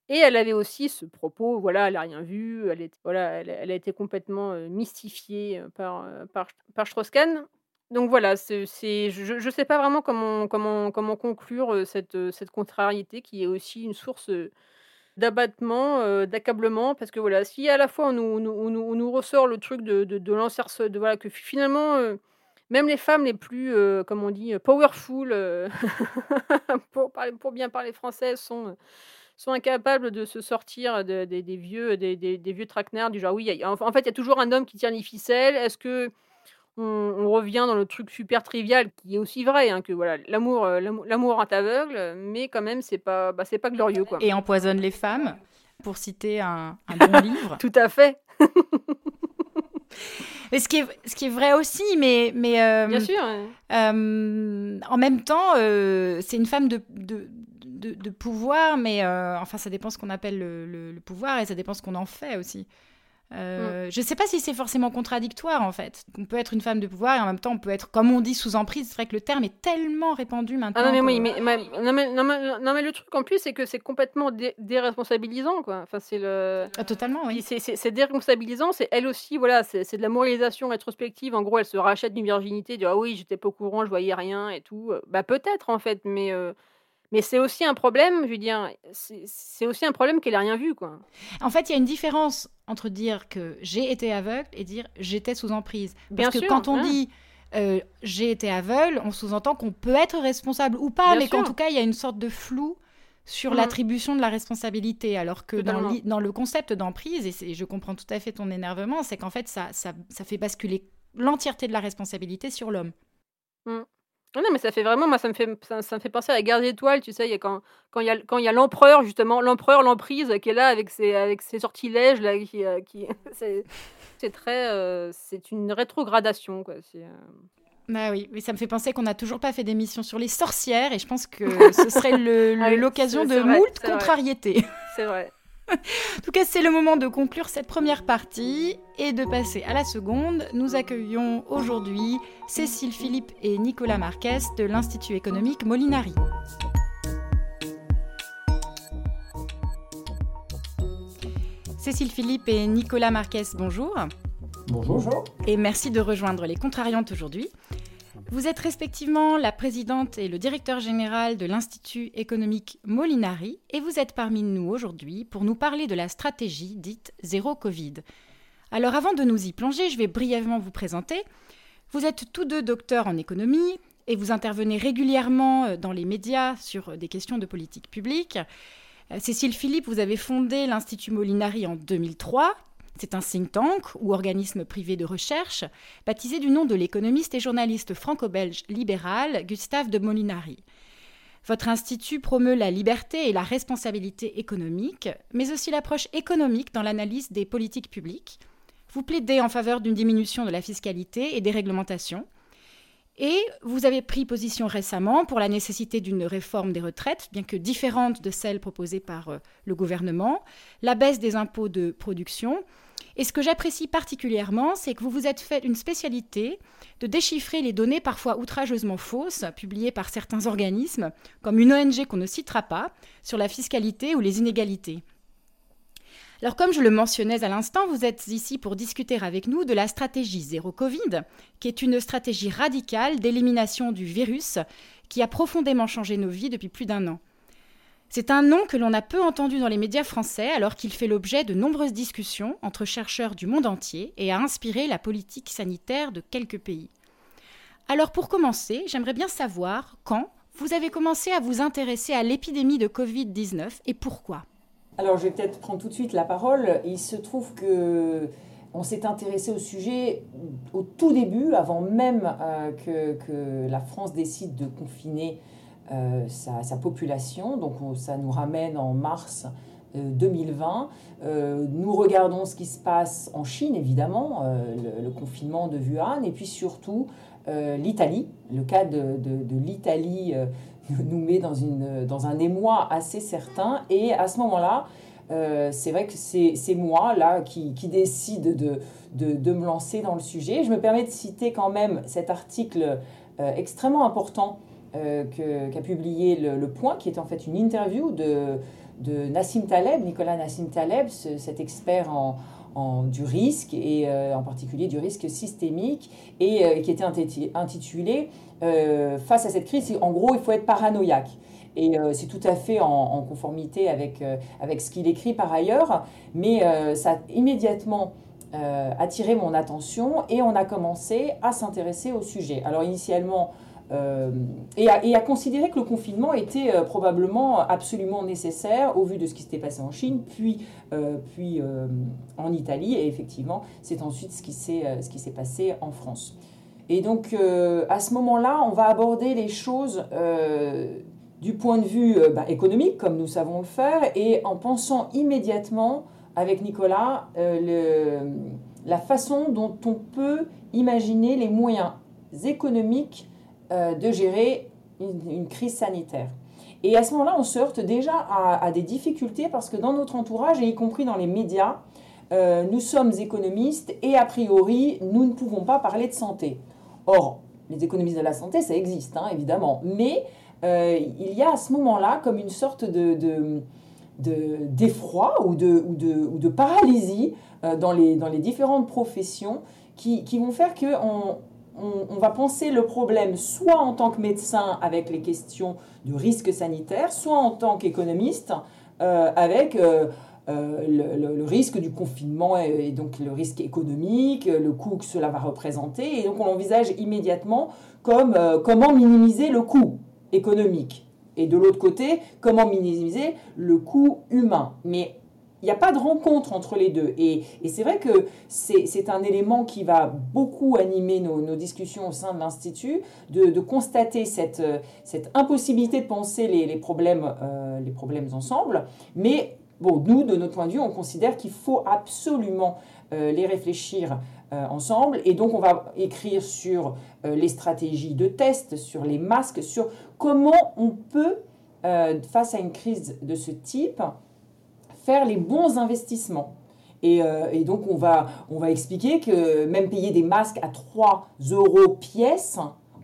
Et elle avait aussi ce propos, voilà, elle n'a rien vu, elle, voilà, elle, a été complètement euh, mystifiée euh, par, par, par Strauss-Kahn. Donc voilà, c'est, je ne sais pas vraiment comment, comment, comment conclure cette, cette contrariété qui est aussi une source d'abattement, d'accablement, parce que voilà, si à la fois on nous, nous, nous ressort le truc de, de, de de voilà, que finalement, même les femmes les plus, euh, comme on dit, powerful, pour, pour bien parler français, sont, sont incapables de se sortir des vieux, des, des, vieux traquenards du genre, oui, en, fait, il y a toujours un homme qui tient les ficelles, est-ce que on, revient dans le truc super trivial qui est aussi vrai, hein, que voilà, l'amour, euh, l'amour rend aveugle, mais quand même, c'est pas, bah, c'est pas glorieux. Quoi. Et empoisonne les femmes, pour citer un, bon livre. Tout à fait. Mais ce qui est, ce qui est vrai aussi, mais. mais euh, Bien sûr. Euh, en même temps, c'est une femme de, de, de, pouvoir, mais enfin, ça dépend ce qu'on appelle le, le, pouvoir et ça dépend ce qu'on en fait aussi. Euh, mm. Je ne sais pas si c'est forcément contradictoire en fait. On peut être une femme de pouvoir et en même temps on peut être, comme on dit, sous emprise. C'est vrai que le terme est tellement répandu maintenant. Ah non mais oui, mais, non, mais, non, mais, le truc en plus c'est que c'est complètement déresponsabilisant quoi. Enfin c'est le. Ah, totalement oui. C'est déresponsabilisant. C'est elle aussi voilà. C'est de la moralisation rétrospective. En gros elle se rachète d'une virginité. Dit ah oui j'étais pas au courant, je voyais rien et tout. Bah peut-être en fait, mais. Euh, mais c'est aussi un problème, je veux dire, c'est aussi un problème qu'elle n'a rien vu, quoi. En fait, il y a une différence entre dire que j'ai été aveugle et dire j'étais sous emprise. Parce que quand on hein. dit euh, j'ai été aveugle, on sous-entend qu'on peut être responsable ou pas, mais qu'en tout cas, il y a une sorte de flou sur mmh. l'attribution de la responsabilité. Alors que dans, dans, le concept d'emprise, et, je comprends tout à fait ton énervement, c'est qu'en fait, ça, ça, ça, fait basculer l'entièreté de la responsabilité sur l'homme. Mmh. Non, mais ça fait vraiment, moi, ça me fait, ça, me fait penser à la guerre des étoiles, tu sais, y a quand, il y a, quand y a l'empereur, justement, l'empereur, l'emprise, qui est là avec ses, avec ses sortilèges, là, qui, euh, qui c'est, très, euh, c'est une rétrogradation, quoi. C'est, euh. Bah oui, mais ça me fait penser qu'on n'a toujours pas fait d'émission sur les sorcières, et je pense que ce serait ah l'occasion de moult contrariétés. C'est vrai. En tout cas, c'est le moment de conclure cette première partie et de passer à la seconde. Nous accueillons aujourd'hui Cécile Philippe et Nicolas Marquez de l'Institut économique Molinari. Cécile Philippe et Nicolas Marquez, bonjour. Bonjour. Et merci de rejoindre les Contrariantes aujourd'hui. Vous êtes respectivement la présidente et le directeur général de l'Institut économique Molinari et vous êtes parmi nous aujourd'hui pour nous parler de la stratégie dite zéro Covid. Alors avant de nous y plonger, je vais brièvement vous présenter. Vous êtes tous deux docteurs en économie et vous intervenez régulièrement euh, dans les médias sur des questions de politique publique. Euh, Cécile Philippe, vous avez fondé l'Institut Molinari en 2003 c'est un think tank ou organisme privé de recherche, baptisé du nom de l'économiste et journaliste franco-belge libéral Gustave de Molinari. Votre institut promeut la liberté et la responsabilité économique, mais aussi l'approche économique dans l'analyse des politiques publiques. Vous plaidez en faveur d'une diminution de la fiscalité et des réglementations. Et vous avez pris position récemment pour la nécessité d'une réforme des retraites, bien que différente de celle proposée par euh, le gouvernement, la baisse des impôts de production et ce que j'apprécie particulièrement, c'est que vous vous êtes fait une spécialité de déchiffrer les données parfois outrageusement fausses, publiées par certains organismes, comme une ONG qu'on ne citera pas, sur la fiscalité ou les inégalités. Alors comme je le mentionnais à l'instant, vous êtes ici pour discuter avec nous de la stratégie zéro Covid, qui est une stratégie radicale d'élimination du virus qui a profondément changé nos vies depuis plus d'un an. C'est un nom que l'on a peu entendu dans les médias français alors qu'il fait l'objet de nombreuses discussions entre chercheurs du monde entier et a inspiré la politique sanitaire de quelques pays. Alors pour commencer, j'aimerais bien savoir quand vous avez commencé à vous intéresser à l'épidémie de Covid-19 et pourquoi. Alors je vais peut-être prendre tout de suite la parole. Il se trouve que on s'est intéressé au sujet au tout début, avant même euh, que, la France décide de confiner euh, sa, population. Donc ça nous ramène en mars 2020. Euh, euh, nous regardons ce qui se passe en Chine, évidemment, le, confinement de Wuhan, et puis surtout l'Italie. Le cas de, l'Italie nous met dans, une, dans un émoi assez certain. Et à ce moment-là, c'est vrai que c'est moi là qui, qui décide de, de, de, me lancer dans le sujet. Je me permets de citer quand même cet article extrêmement important euh, qu'a publié le, Point, qui est en fait une interview de, de Nassim Taleb, Nicolas Nassim Taleb, cet expert en, du risque, et euh, en particulier du risque systémique, et euh, qui était intitulé Face à cette crise, en gros, il faut être paranoïaque. Et c'est tout à fait en, conformité avec, avec ce qu'il écrit par ailleurs, mais ça a immédiatement attiré mon attention et on a commencé à s'intéresser au sujet. Alors initialement, euh, et, à, considérer que le confinement était euh, probablement absolument nécessaire au vu de ce qui s'était passé en Chine, puis, euh, puis en Italie, et effectivement, c'est ensuite ce qui s'est passé en France. Et donc, à ce moment-là, on va aborder les choses du point de vue bah, économique, comme nous savons le faire, et en pensant immédiatement avec Nicolas la façon dont on peut imaginer les moyens économiques euh, de gérer une, crise sanitaire. Et à ce moment-là, on se heurte déjà à, des difficultés parce que dans notre entourage, et y compris dans les médias, euh, nous sommes économistes et a priori, nous ne pouvons pas parler de santé. Or, les économistes de la santé, ça existe, hein, évidemment. Mais euh, il y a à ce moment-là comme une sorte de, d'effroi ou de, ou, de, ou de paralysie dans, les, dans les différentes professions qui, qui vont faire qu'on on, va penser le problème soit en tant que médecin avec les questions de risque sanitaire, soit en tant qu'économiste euh, avec euh, euh, le, risque du confinement et, donc le risque économique, le coût que cela va représenter. Et donc on envisage immédiatement comme comment minimiser le coût économique. Et de l'autre côté, comment minimiser le coût humain. Mais il n'y a pas de rencontre entre les deux. Et, c'est vrai que c'est un élément qui va beaucoup animer nos, discussions au sein de l'Institut, de, constater cette, cette, impossibilité de penser les, problèmes, euh, les problèmes ensemble. Mais bon, nous, de notre point de vue, on considère qu'il faut absolument euh, les réfléchir euh, ensemble. Et donc, on va écrire sur les stratégies de test, sur les masques, sur comment on peut, face à une crise de ce type, faire les bons investissements. Et, et, donc, on va, on va expliquer que même payer des masques à 3 euros pièce,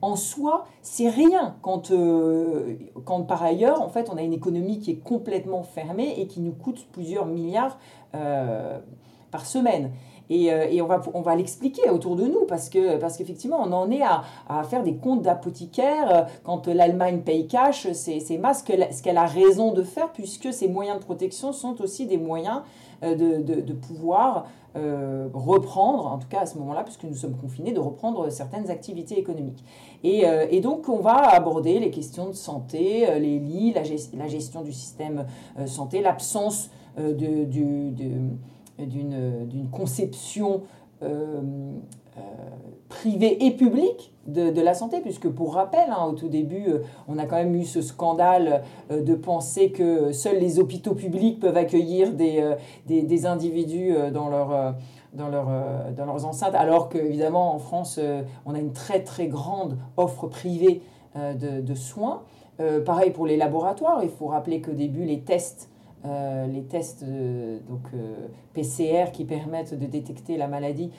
en soi, c'est rien quand, euh, quand par ailleurs, en fait, on a une économie qui est complètement fermée et qui nous coûte plusieurs milliards euh, par semaine. Et, euh, et, on va, on va l'expliquer autour de nous parce que parce qu'effectivement, on en est à, à faire des comptes d'apothicaire. Quand l'Allemagne paye cash, c'est masques, ce qu'elle a raison de faire puisque ces moyens de protection sont aussi des moyens de, de, de pouvoir euh, reprendre, en tout cas à ce moment-là, puisque nous sommes confinés, de reprendre certaines activités économiques. Et, euh, et donc, on va aborder les questions de santé, euh, les lits, la, gestion du système santé, l'absence d'une conception euh, privée et publique de, de, la santé, puisque pour rappel, hein, au tout début, euh, on a quand même eu ce scandale euh, de penser que seuls les hôpitaux publics peuvent accueillir des, des, des individus dans, leur, dans, leur, dans leurs enceintes, alors qu'évidemment, en France, on a une très très grande offre privée de, de, soins. pareil pour les laboratoires, il faut rappeler qu'au début, les tests les tests donc, PCR qui permettent de détecter la maladie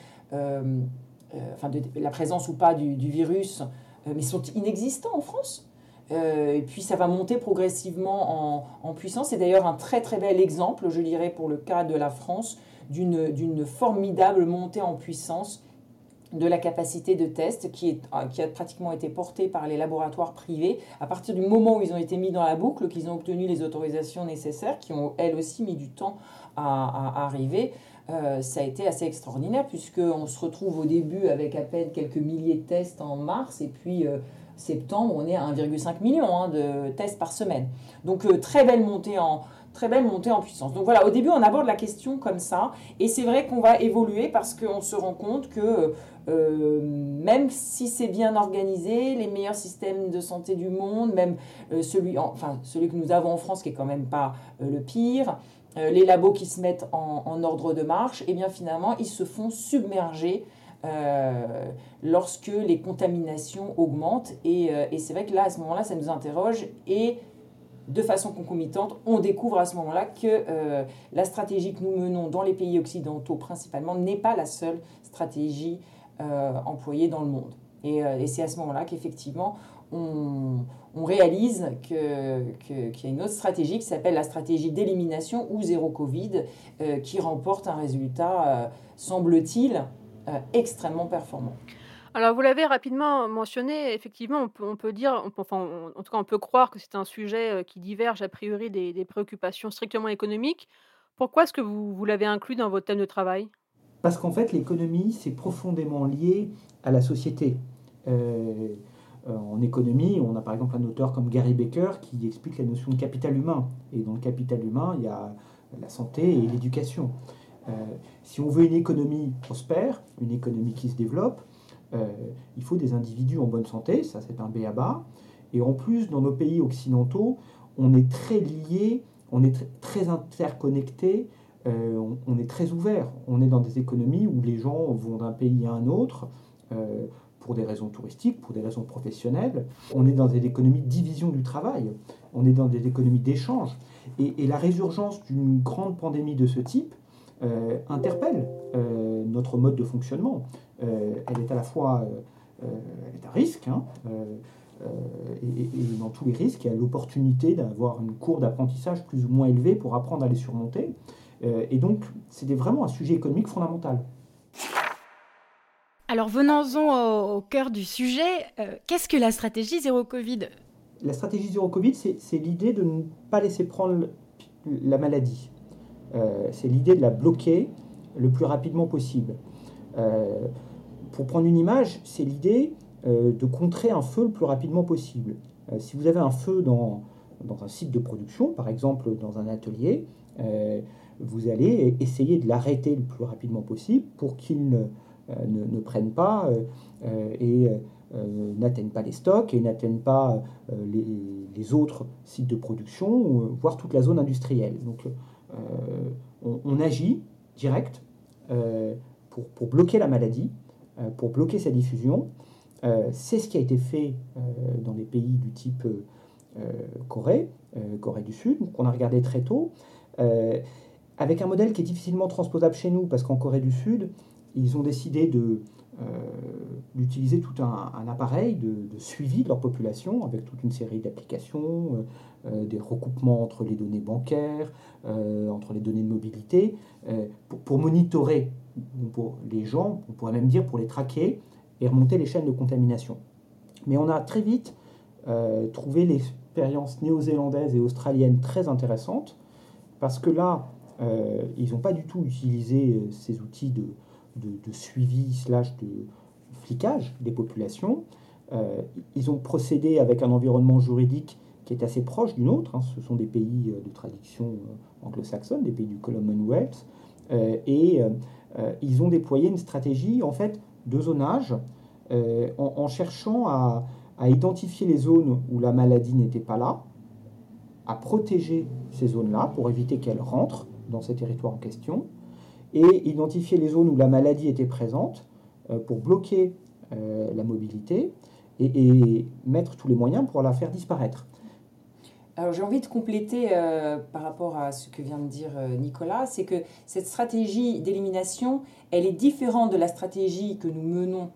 euh, enfin de, la présence ou pas du, virus, euh, mais sont inexistants en France. Euh, et puis ça va monter progressivement en, puissance. C'est d'ailleurs un très très bel exemple, je dirais, pour le cas de la France, d'une formidable montée en puissance de la capacité de test qui, est, qui a pratiquement été portée par les laboratoires privés à partir du moment où ils ont été mis dans la boucle, qu'ils ont obtenu les autorisations nécessaires, qui ont elles aussi mis du temps à arriver. Euh, ça a été assez extraordinaire puisqu'on se retrouve au début avec à peine quelques milliers de tests en mars et puis euh, septembre on est à 1,5 million hein, de tests par semaine. Donc euh, très belle montée en très belle montée en puissance. Donc voilà, au début on aborde la question comme ça et c'est vrai qu'on va évoluer parce qu'on se rend compte que même si c'est bien organisé, les meilleurs systèmes de santé du monde, même celui, enfin, celui que nous avons en France qui est quand même pas le pire, euh, les labos qui se mettent en, ordre de marche, et eh bien finalement, ils se font submerger euh, lorsque les contaminations augmentent. Euh, et, c'est vrai que là, à ce moment-là, ça nous interroge. Et de façon concomitante, on découvre à ce moment-là que la stratégie que nous menons dans les pays occidentaux principalement n'est pas la seule stratégie employée dans le monde. Et, et c'est à ce moment-là qu'effectivement, on, réalise qu'il y a une autre stratégie qui s'appelle la stratégie d'élimination ou zéro Covid, euh, qui remporte un résultat, euh, semble-t-il, euh, extrêmement performant. Alors, vous l'avez rapidement mentionné, effectivement, on peut, dire, enfin, en tout cas, on peut croire que c'est un sujet qui diverge a priori des, préoccupations strictement économiques. Pourquoi est-ce que vous, l'avez inclus dans votre thème de travail? Parce qu'en fait, l'économie, c'est profondément lié à la société. Euh, en économie, on a par exemple un auteur comme Gary Becker qui explique la notion de capital humain. Et dans le capital humain, il y a la santé et l'éducation. Euh, si on veut une économie prospère, une économie qui se développe, euh, il faut des individus en bonne santé, ça c'est un B à bas. Et en plus, dans nos pays occidentaux, on est très liés, on est très interconnectés, on, est très ouvert. On est dans des économies où les gens vont d'un pays à un autre pour des raisons touristiques, pour des raisons professionnelles. On est dans des économies de division du travail, on est dans des économies d'échange. Et, la résurgence d'une grande pandémie de ce type euh, interpelle euh, notre mode de fonctionnement. Euh, elle est à la fois elle est un risque, hein, et, et, dans tous les risques, il y a l'opportunité d'avoir une cour d'apprentissage plus ou moins élevée pour apprendre à les surmonter. et donc, c'est vraiment un sujet économique fondamental. Alors venons-en au, cœur du sujet. Euh, qu'est-ce que la stratégie zéro Covid? La stratégie zéro Covid, c'est l'idée de ne pas laisser prendre la maladie. Euh, c'est l'idée de la bloquer le plus rapidement possible. Euh, pour prendre une image, c'est l'idée de contrer un feu le plus rapidement possible. si vous avez un feu dans, dans, un site de production, par exemple dans un atelier, vous allez essayer de l'arrêter le plus rapidement possible pour qu'il ne euh, ne, prennent pas euh, euh, et n'atteignent pas les stocks et n'atteignent pas les, autres sites de production, voire toute la zone industrielle. Donc on, agit direct pour, pour, bloquer la maladie, pour bloquer sa diffusion. c'est ce qui a été fait dans les pays du type Corée, Corée du Sud, qu'on a regardé très tôt. avec un modèle qui est difficilement transposable chez nous, parce qu'en Corée du Sud, ils ont décidé de, euh, d'utiliser tout un, appareil de, suivi de leur population avec toute une série d'applications, euh, euh, des recoupements entre les données bancaires, entre les données de mobilité, pour, monitorer pour les gens, on pourrait même dire pour les traquer et remonter les chaînes de contamination. Mais on a très vite trouvé l'expérience néo-zélandaise et australienne très intéressante parce que là, ils n'ont pas du tout utilisé ces outils de, de, suivi slash de flicage des populations. Euh, ils ont procédé avec un environnement juridique qui est assez proche du nôtre. Hein. Ce sont des pays euh, de tradition euh, anglo-saxonne, des pays du Commonwealth. et ils ont déployé une stratégie en fait de zonage en, cherchant à, identifier les zones où la maladie n'était pas là, à protéger ces zones-là pour éviter qu'elles rentrent dans ces territoires en question, et identifier les zones où la maladie était présente euh, pour bloquer euh, la mobilité et, mettre tous les moyens pour la faire disparaître. Alors j'ai envie de compléter euh, par rapport à ce que vient de dire Nicolas, c'est que cette stratégie d'élimination, elle est différente de la stratégie que nous menons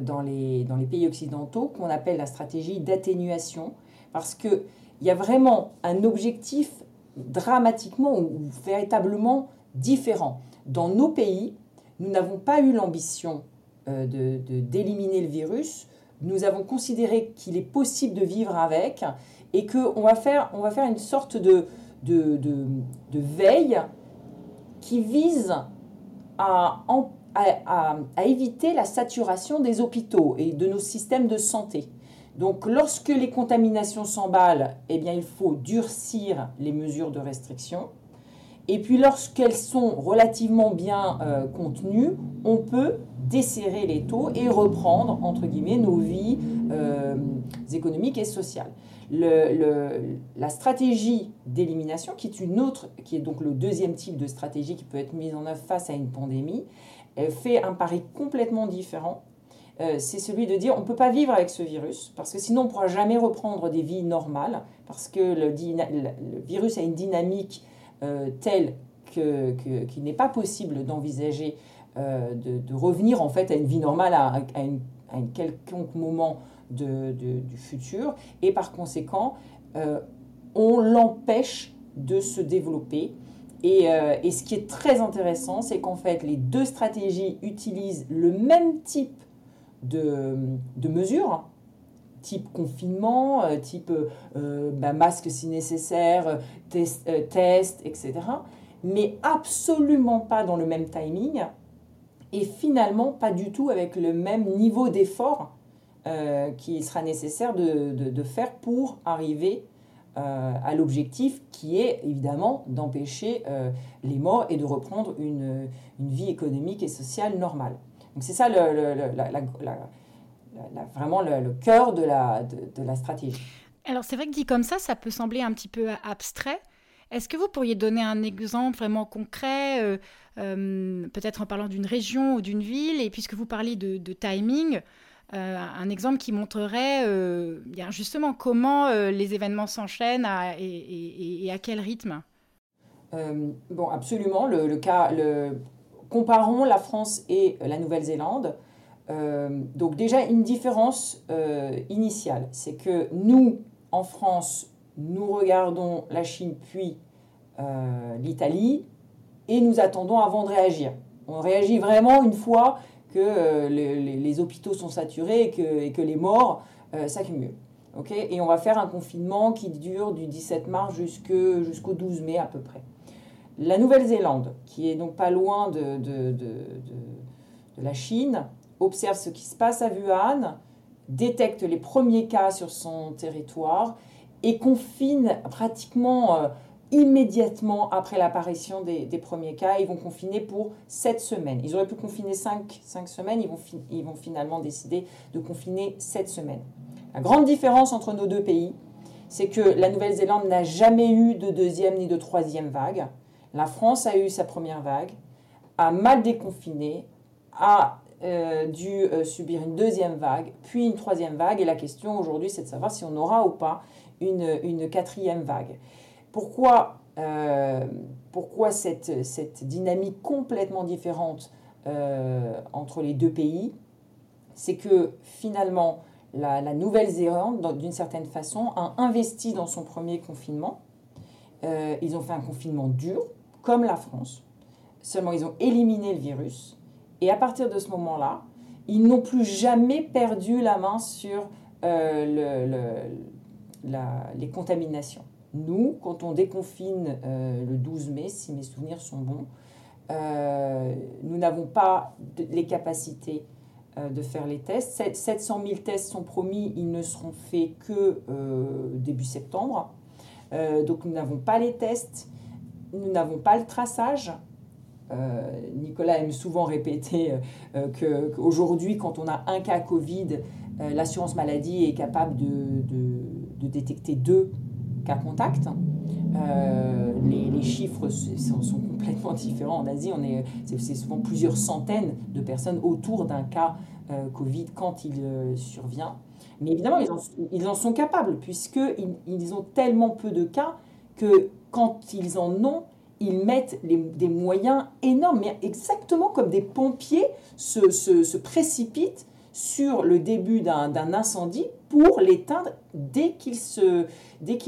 dans, les, dans les pays occidentaux, qu'on appelle la stratégie d'atténuation, parce qu'il y a vraiment un objectif dramatiquement ou véritablement différent. Dans nos pays, nous n'avons pas eu l'ambition euh, de, d'éliminer le virus. Nous avons considéré qu'il est possible de vivre avec et qu'on va faire, va faire une sorte de, de, de, veille qui vise à, à, à, éviter la saturation des hôpitaux et de nos systèmes de santé. Donc lorsque les contaminations s'emballent, eh bien, il faut durcir les mesures de restriction. Et puis lorsqu'elles sont relativement bien euh, contenues, on peut desserrer les taux et reprendre, entre guillemets, nos vies euh, économiques et sociales. La stratégie d'élimination, qui est une autre, qui est donc le deuxième type de stratégie qui peut être mise en œuvre face à une pandémie, fait un pari complètement différent. Euh, c'est celui de dire on ne peut pas vivre avec ce virus, parce que sinon on ne pourra jamais reprendre des vies normales, parce que le, virus a une dynamique euh, tel que, qu'il n'est pas possible d'envisager euh, de, revenir en fait à une vie normale à, un quelconque moment du futur et par conséquent euh, on l'empêche de se développer et, et, ce qui est très intéressant c'est qu'en fait les deux stratégies utilisent le même type de, de mesures type confinement, euh, type euh, euh, bah, masque si nécessaire, test, test, etc. Mais absolument pas dans le même timing et finalement pas du tout avec le même niveau d'effort qui sera nécessaire de, de, faire pour arriver à l'objectif qui est évidemment d'empêcher les morts et de reprendre une, une, vie économique et sociale normale. Donc c'est ça le, vraiment le, cœur de la, de, la stratégie. Alors c'est vrai que dit comme ça, ça peut sembler un petit peu abstrait. Est-ce que vous pourriez donner un exemple vraiment concret, euh, euh, peut-être en parlant d'une région ou d'une ville, et puisque vous parlez de, timing, euh, un exemple qui montrerait bien justement comment les événements s'enchaînent et, à quel rythme Bon, absolument. Comparons la France et la Nouvelle-Zélande. Euh, donc déjà une différence euh, initiale, c'est que nous, en France, nous regardons la Chine puis euh, l'Italie et nous attendons avant de réagir. On réagit vraiment une fois que les, hôpitaux sont saturés et que, les morts s'accumulent. et on va faire un confinement qui dure du 17 mars jusqu'au 12 mai à peu près. La Nouvelle-Zélande, qui est donc pas loin de, de la Chine, observe ce qui se passe à Wuhan, détecte les premiers cas sur son territoire et confine pratiquement euh, immédiatement après l'apparition des, premiers cas. Ils vont confiner pour 7 semaines. Ils auraient pu confiner 5, semaines, ils vont, finalement décider de confiner 7 semaines. La grande différence entre nos deux pays, c'est que la Nouvelle-Zélande n'a jamais eu de deuxième ni de troisième vague. La France a eu sa première vague, a mal déconfiné, a euh, dû euh, subir une deuxième vague, puis une troisième vague. Et la question aujourd'hui, c'est de savoir si on aura ou pas une quatrième vague. Pourquoi pourquoi cette, dynamique complètement différente entre les deux pays C'est que finalement, la, Nouvelle-Zélande, d'une certaine façon, a investi dans son premier confinement. ils ont fait un confinement dur, comme la France. Seulement, ils ont éliminé le virus. Et à partir de ce moment-là, ils n'ont plus jamais perdu la main sur euh, les contaminations. Nous, quand on déconfine euh, le 12 mai, si mes souvenirs sont bons, euh, nous n'avons pas les capacités de faire les tests. 700 000 tests sont promis, ils ne seront faits que début septembre. donc nous n'avons pas les tests, nous n'avons pas le traçage. Euh, Nicolas aime souvent répéter euh, qu'aujourd'hui, quand on a un cas Covid, euh, l'assurance maladie est capable de, détecter deux cas contacts. Les, chiffres sont, complètement différents. En Asie, on est, c'est, souvent plusieurs centaines de personnes autour d'un cas Covid quand il survient. Mais évidemment, ils en, ils en sont capables, puisqu'ils ils ont tellement peu de cas que quand ils en ont, ils mettent des moyens énormes, mais exactement comme des pompiers se, précipitent sur le début d'un incendie pour l'éteindre dès qu'il se,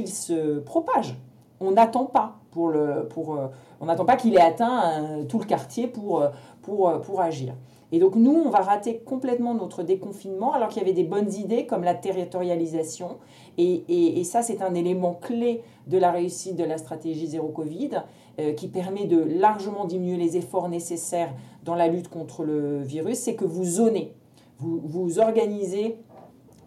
se propage. On n'attend pas pour pour, euh, on n'attend pas qu'il ait atteint euh, tout le quartier pour, euh, pour, pour agir. Et donc nous, on va rater complètement notre déconfinement alors qu'il y avait des bonnes idées comme la territorialisation. Et, et ça, c'est un élément clé de la réussite de la stratégie zéro Covid. Qui permet de largement diminuer les efforts nécessaires dans la lutte contre le virus, c'est que vous zonez, vous, organisez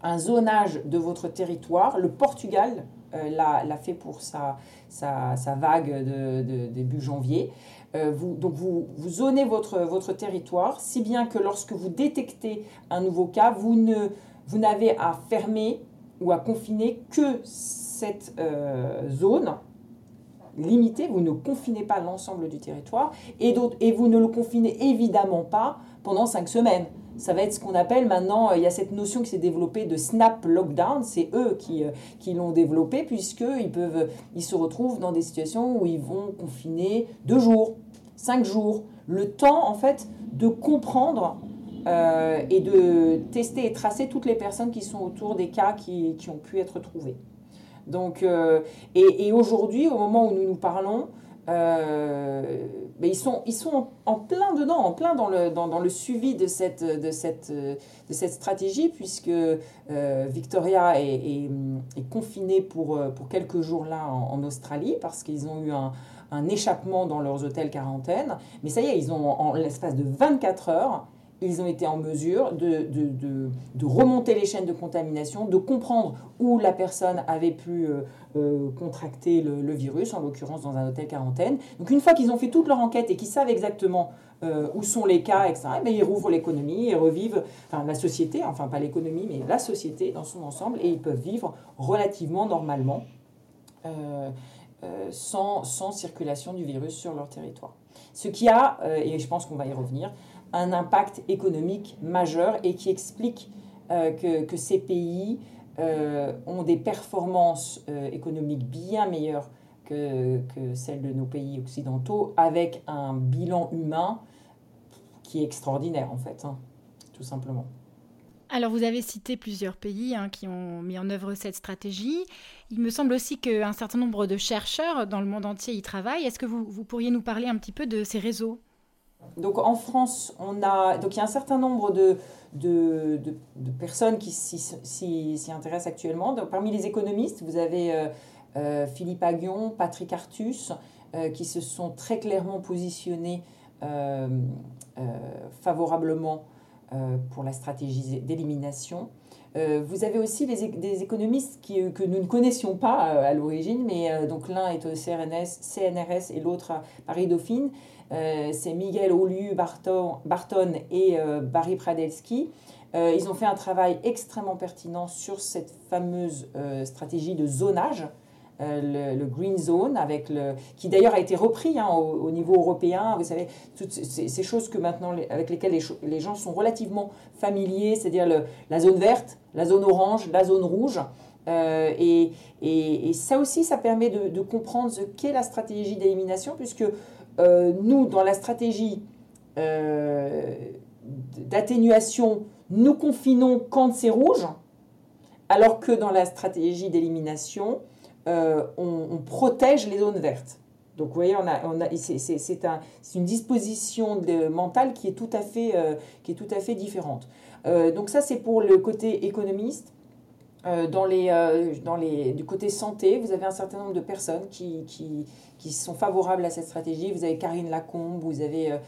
un zonage de votre territoire. Le Portugal euh, l'a fait pour sa, sa, vague de, début janvier. Euh, vous, donc vous, vous zonez votre, votre territoire, si bien que lorsque vous détectez un nouveau cas, vous n'avez vous à fermer ou à confiner que cette zone limité, vous ne confinez pas l'ensemble du territoire et vous ne le confinez évidemment pas pendant cinq semaines. Ça va être ce qu'on appelle maintenant, il y a cette notion qui s'est développée de snap lockdown, c'est eux qui, euh, qui l'ont développé puisqu'ils peuvent, ils se retrouvent dans des situations où ils vont confiner deux jours, cinq jours, le temps en fait de comprendre euh, et de tester et tracer toutes les personnes qui sont autour des cas qui, qui ont pu être trouvés. Donc, euh, et, aujourd'hui, au moment où nous nous parlons, euh, ils, sont, ils sont en, plein dedans, en plein dans le, dans, le suivi de cette, de cette, de cette stratégie, puisque euh, Victoria est, est, confinée pour, pour quelques jours là en, Australie, parce qu'ils ont eu un, un, échappement dans leurs hôtels quarantaine. Mais ça y est, ils ont, en l'espace de 24 heures, ils ont été en mesure de, de, de, remonter les chaînes de contamination, de comprendre où la personne avait pu euh, euh, contracter le, virus, en l'occurrence dans un hôtel quarantaine. Donc une fois qu'ils ont fait toute leur enquête et qu'ils savent exactement euh, où sont les cas, etc., eh ils rouvrent l'économie et revivent enfin, la société, enfin pas l'économie, mais la société dans son ensemble, et ils peuvent vivre relativement normalement. sans, sans circulation du virus sur leur territoire. Ce qui a, et je pense qu'on va y revenir, un impact économique majeur et qui explique euh, que, ces pays euh, ont des performances euh, économiques bien meilleures que, celles de nos pays occidentaux, avec un bilan humain qui est extraordinaire en fait, hein, tout simplement. Alors vous avez cité plusieurs pays hein, qui ont mis en œuvre cette stratégie. Il me semble aussi qu'un certain nombre de chercheurs dans le monde entier y travaillent. Est-ce que vous, vous pourriez nous parler un petit peu de ces réseaux? Donc en France, on a, donc il y a un certain nombre de, de, personnes qui s'y intéressent actuellement. Donc, parmi les économistes, vous avez euh, euh, Philippe Aguillon, Patrick Artus, euh, qui se sont très clairement positionnés favorablement pour la stratégie d'élimination. vous avez aussi des économistes qui, que nous ne connaissions pas à l'origine, mais donc l'un est au CRNS, CNRS et l'autre à Paris-Dauphine, euh, c'est Miguel Olu Barton, et euh, Barry Pradelski. Euh, ils ont fait un travail extrêmement pertinent sur cette fameuse stratégie de zonage. le, Green Zone, avec le, qui d'ailleurs a été repris hein, au, niveau européen. Vous savez, toutes ces, choses que maintenant, avec lesquelles les, les gens sont relativement familiers, c'est-à-dire la zone verte, la zone orange, la zone rouge. et, et, ça aussi, ça permet de, de comprendre ce qu'est la stratégie d'élimination, puisque nous, dans la stratégie d'atténuation, nous confinons quand c'est rouge, alors que dans la stratégie d'élimination, euh, on, protège les zones vertes. Donc vous voyez, c'est un, une disposition mentale qui est tout à fait, euh, différente. Euh, donc ça, c'est pour le côté économiste. dans les, dans les, du côté santé, vous avez un certain nombre de personnes qui, qui sont favorables à cette stratégie. Vous avez Karine Lacombe, vous avez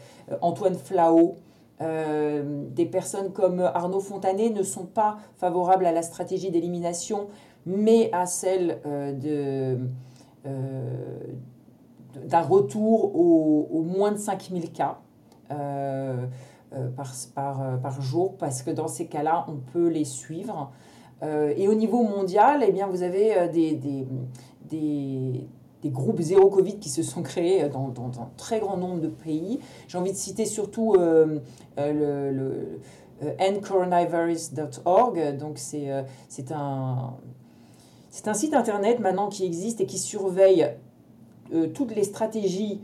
Antoine Flao, euh, des personnes comme Arnaud Fontanet ne sont pas favorables à la stratégie d'élimination, mais à celle euh, de, euh, d'un retour au, moins de 5000 cas par, par, par, jour, parce que dans ces cas-là, on peut les suivre. et au niveau mondial, eh bien, vous avez des, des des groupes zéro Covid qui se sont créés dans, dans, un très grand nombre de pays. J'ai envie de citer surtout euh, euh, le, le euh, endcoronavirus.org. Donc c'est un, c'est un site internet maintenant qui existe et qui surveille toutes les stratégies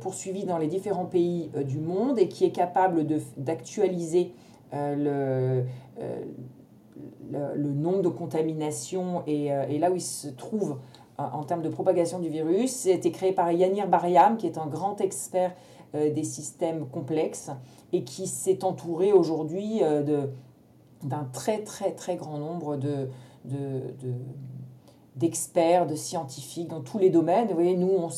poursuivies dans les différents pays du monde et qui est capable d'actualiser le, le, le, nombre de contaminations et, et là où il se trouve en termes de propagation du virus. C'était créé par Yanir Bariam, qui est un grand expert euh, des systèmes complexes et qui s'est entouré aujourd'hui euh, d'un très très très grand nombre de, de, d'experts, de scientifiques dans tous les domaines. Vous voyez, nous, on,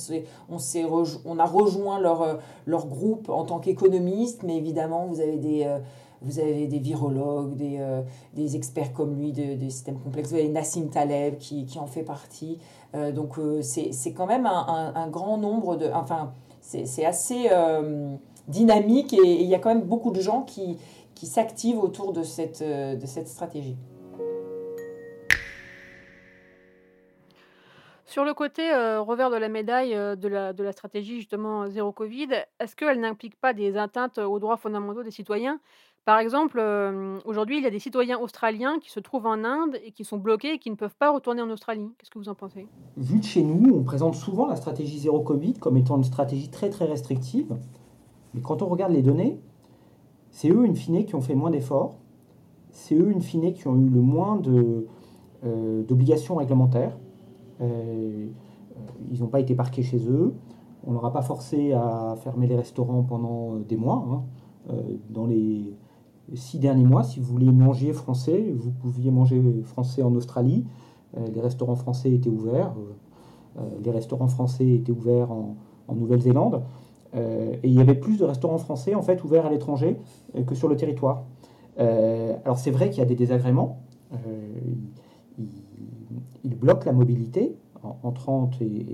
on, on a rejoint leur, euh, leur groupe en tant qu'économistes, mais évidemment, vous avez des, vous avez des virologues, des, euh, des experts comme lui de, des systèmes complexes. Vous avez Nassim Taleb qui, qui en fait partie. Euh, donc euh, c'est quand même un, un, grand nombre de... Enfin, c'est assez dynamique et, il y a quand même beaucoup de gens qui, qui s'activent autour de cette, de cette stratégie. Sur le côté revers de la médaille de, la, de la stratégie justement zéro Covid, est-ce qu'elle n'implique pas des atteintes aux droits fondamentaux des citoyens? Par exemple, aujourd'hui, il y a des citoyens australiens qui se trouvent en Inde et qui sont bloqués et qui ne peuvent pas retourner en Australie. Qu'est-ce que vous en pensez? Vu de chez nous, on présente souvent la stratégie zéro Covid comme étant une stratégie très très restrictive. Mais quand on regarde les données, c'est eux, in fine, qui ont fait moins d'efforts. C'est eux, in fine, qui ont eu le moins euh, d'obligations réglementaires. Euh, ils n'ont pas été parqués chez eux. On ne leur a pas forcé à fermer les restaurants pendant des mois. Hein. Euh, dans les six derniers mois, si vous voulez manger français, vous pouviez manger français en Australie. Euh, les restaurants français étaient ouverts. Euh, les restaurants français étaient ouverts en, Nouvelle-Zélande. et il y avait plus de restaurants français en fait ouverts à l'étranger que sur le territoire. alors c'est vrai qu'il y a des désagréments. ils, bloquent la mobilité entrante et,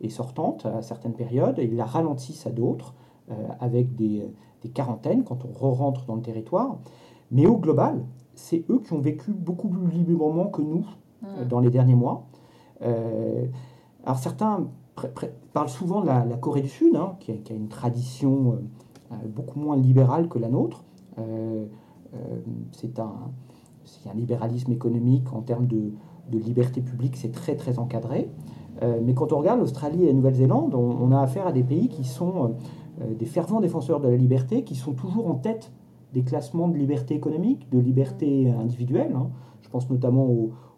et, sortante à certaines périodes. Ils la ralentissent à d'autres avec des, des quarantaines quand on re-rentre dans le territoire. Mais au global, c'est eux qui ont vécu beaucoup plus librement que nous euh, dans les derniers mois. Euh, alors certains parlent souvent de la, Corée du Sud, hein, qui, a, une tradition euh, beaucoup moins libérale que la nôtre. c'est un, un, libéralisme économique en termes de, de liberté publique, c'est très très encadré. mais quand on regarde l'Australie et la Nouvelle-Zélande, on, on, a affaire à des pays qui sont euh, des fervents défenseurs de la liberté qui sont toujours en tête des classements de liberté économique, de liberté individuelle. Hein. Je pense notamment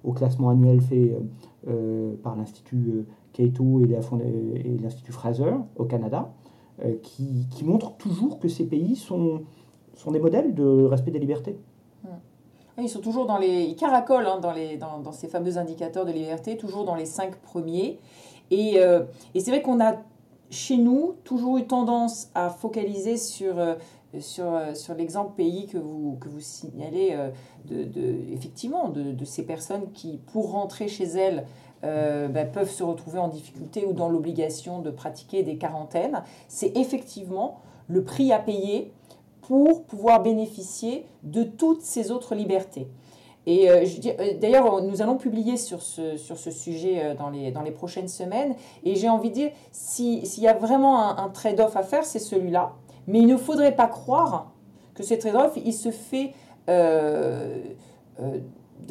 au, classement annuel fait euh, euh, par l'Institut Cato et l'Institut Fraser au Canada, qui, qui montrent toujours que ces pays sont, des modèles de respect des libertés. Ils sont toujours dans les. Ils caracolent hein, dans, ces fameux indicateurs de liberté, toujours dans les cinq premiers. Et c'est vrai qu'on a chez nous, toujours eu tendance à focaliser sur, euh, euh, l'exemple pays que vous, que vous signalez, euh, de, effectivement, de, de, ces personnes qui, pour rentrer chez elles, bah, peuvent se retrouver en difficulté ou dans l'obligation de pratiquer des quarantaines. C'est effectivement le prix à payer pour pouvoir bénéficier de toutes ces autres libertés. Et euh, euh, d'ailleurs, nous allons publier sur ce, sur ce sujet euh, dans, les, dans les prochaines semaines. Et j'ai envie de dire, s'il y a vraiment un, trade-off à faire, c'est celui-là. Mais il ne faudrait pas croire que ce trade-off, il se fait de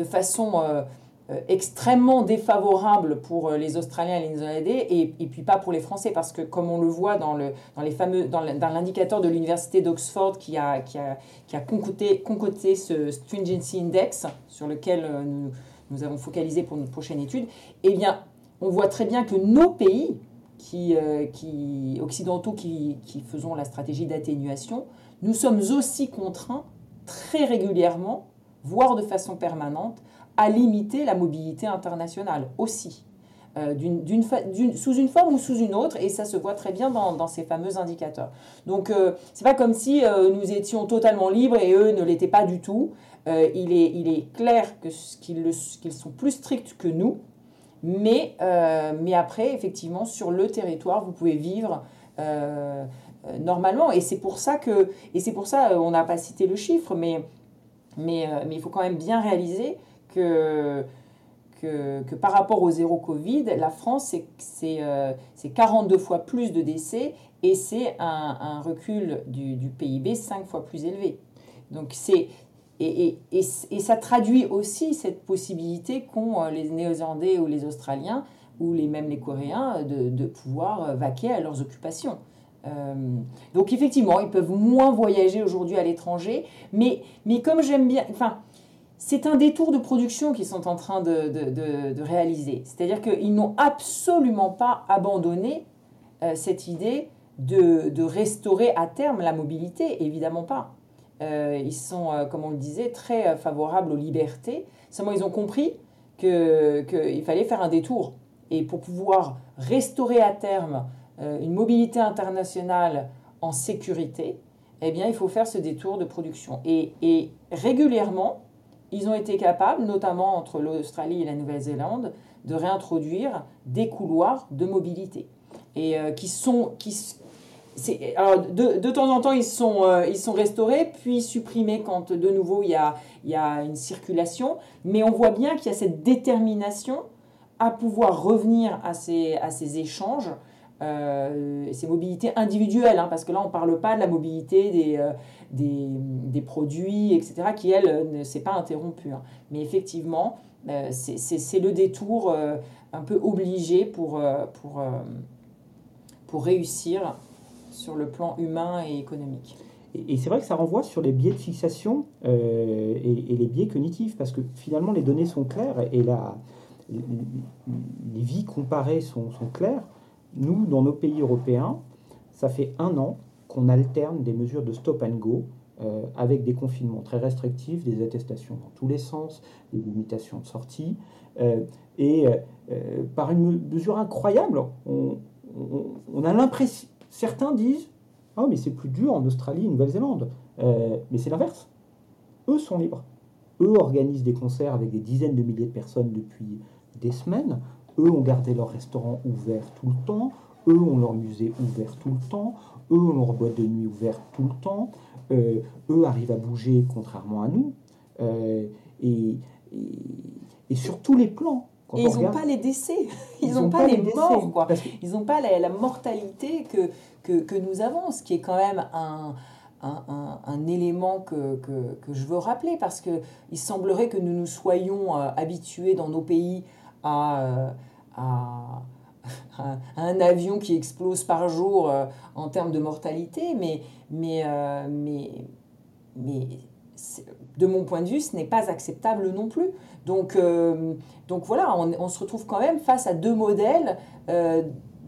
façon extrêmement défavorable pour les Australiens et les Néo-Zélandais et, et, puis pas pour les Français parce que comme on le voit dans, le, dans les fameux dans l'indicateur de l'université d'Oxford qui a, qui a, qui a concocté, concocté, ce Stringency Index sur lequel nous, nous avons focalisé pour notre prochaine étude, eh bien on voit très bien que nos pays qui, qui occidentaux qui, qui faisons la stratégie d'atténuation, nous sommes aussi contraints très régulièrement, voire de façon permanente, à limiter la mobilité internationale aussi, euh, sous une forme ou sous une autre, et ça se voit très bien dans, ces fameux indicateurs. Donc, euh, c'est pas comme si euh, nous étions totalement libres et eux ne l'étaient pas du tout. il, est, il est clair qu'ils sont plus stricts que nous, mais, mais après, effectivement, sur le territoire, vous pouvez vivre normalement, et c'est pour ça que, et c'est pour ça, on n'a pas cité le chiffre, mais, mais, mais il faut quand même bien réaliser que, que, par rapport au zéro Covid, la France, c'est euh, 42 fois plus de décès et c'est un, recul du, PIB 5 fois plus élevé. Donc c'est et, et, et, ça traduit aussi cette possibilité qu'ont euh, les Néo-Zélandais ou les Australiens ou les, même les Coréens de, de pouvoir vaquer à leurs occupations. Euh, donc effectivement, ils peuvent moins voyager aujourd'hui à l'étranger, mais, mais comme j'aime bien, enfin, c'est un détour de production qu'ils sont en train de, réaliser. C'est-à-dire qu'ils n'ont absolument pas abandonné euh, cette idée de, restaurer à terme la mobilité, évidemment pas. Euh, ils sont, euh, comme on le disait, très favorables aux libertés. Seulement, ils ont compris qu'il fallait faire un détour. Et pour pouvoir restaurer à terme une mobilité internationale en sécurité, eh bien, il faut faire ce détour de production. Et, et régulièrement, ils ont été capables, notamment entre l'Australie et la Nouvelle-Zélande, de réintroduire des couloirs de mobilité. Et euh, qui sont. Qui, alors, de, de, temps en temps, ils sont, euh, ils sont restaurés, puis supprimés quand de nouveau il y a, y a une circulation. Mais on voit bien qu'il y a cette détermination à pouvoir revenir à ces, à ces échanges euh, ces mobilités individuelles, hein, parce que là, on ne parle pas de la mobilité des, des, des, produits, etc., qui, elle, ne s'est pas interrompue. Hein. Mais effectivement, euh, c'est le détour un peu obligé pour, pour, pour réussir sur le plan humain et économique. Et, c'est vrai que ça renvoie sur les biais de fixation et, les biais cognitifs, parce que finalement, les données sont claires et la, les vies comparées sont, sont claires. Nous, dans nos pays européens, ça fait un an qu'on alterne des mesures de stop and go euh, avec des confinements très restrictifs, des attestations dans tous les sens, des limitations de sortie. Euh, et euh, par une mesure incroyable, on, a l'impression, certains disent, ah mais c'est plus dur en Australie et Nouvelle-Zélande. mais c'est l'inverse. Eux sont libres. Eux organisent des concerts avec des dizaines de milliers de personnes depuis des semaines. Eux ont gardé leur restaurant ouvert tout le temps. Eux ont leur musée ouvert tout le temps. Eux ont leur boîte de nuit ouverte tout le temps. Euh, eux arrivent à bouger contrairement à nous. Euh, et, et, sur tous les plans. et ils n'ont pas les décès, ils n'ont pas, les, morts, quoi. Ils n'ont pas la, mortalité que, que, que, nous avons, ce qui est quand même un, un, un, élément que, que, que, je veux rappeler, parce qu'il semblerait que nous nous soyons euh, habitués dans nos pays à, à, un avion qui explose par jour euh, en termes de mortalité, mais, mais, euh, mais, de mon point de vue, ce n'est pas acceptable non plus. Donc, euh, donc voilà, on, se retrouve quand même face à deux modèles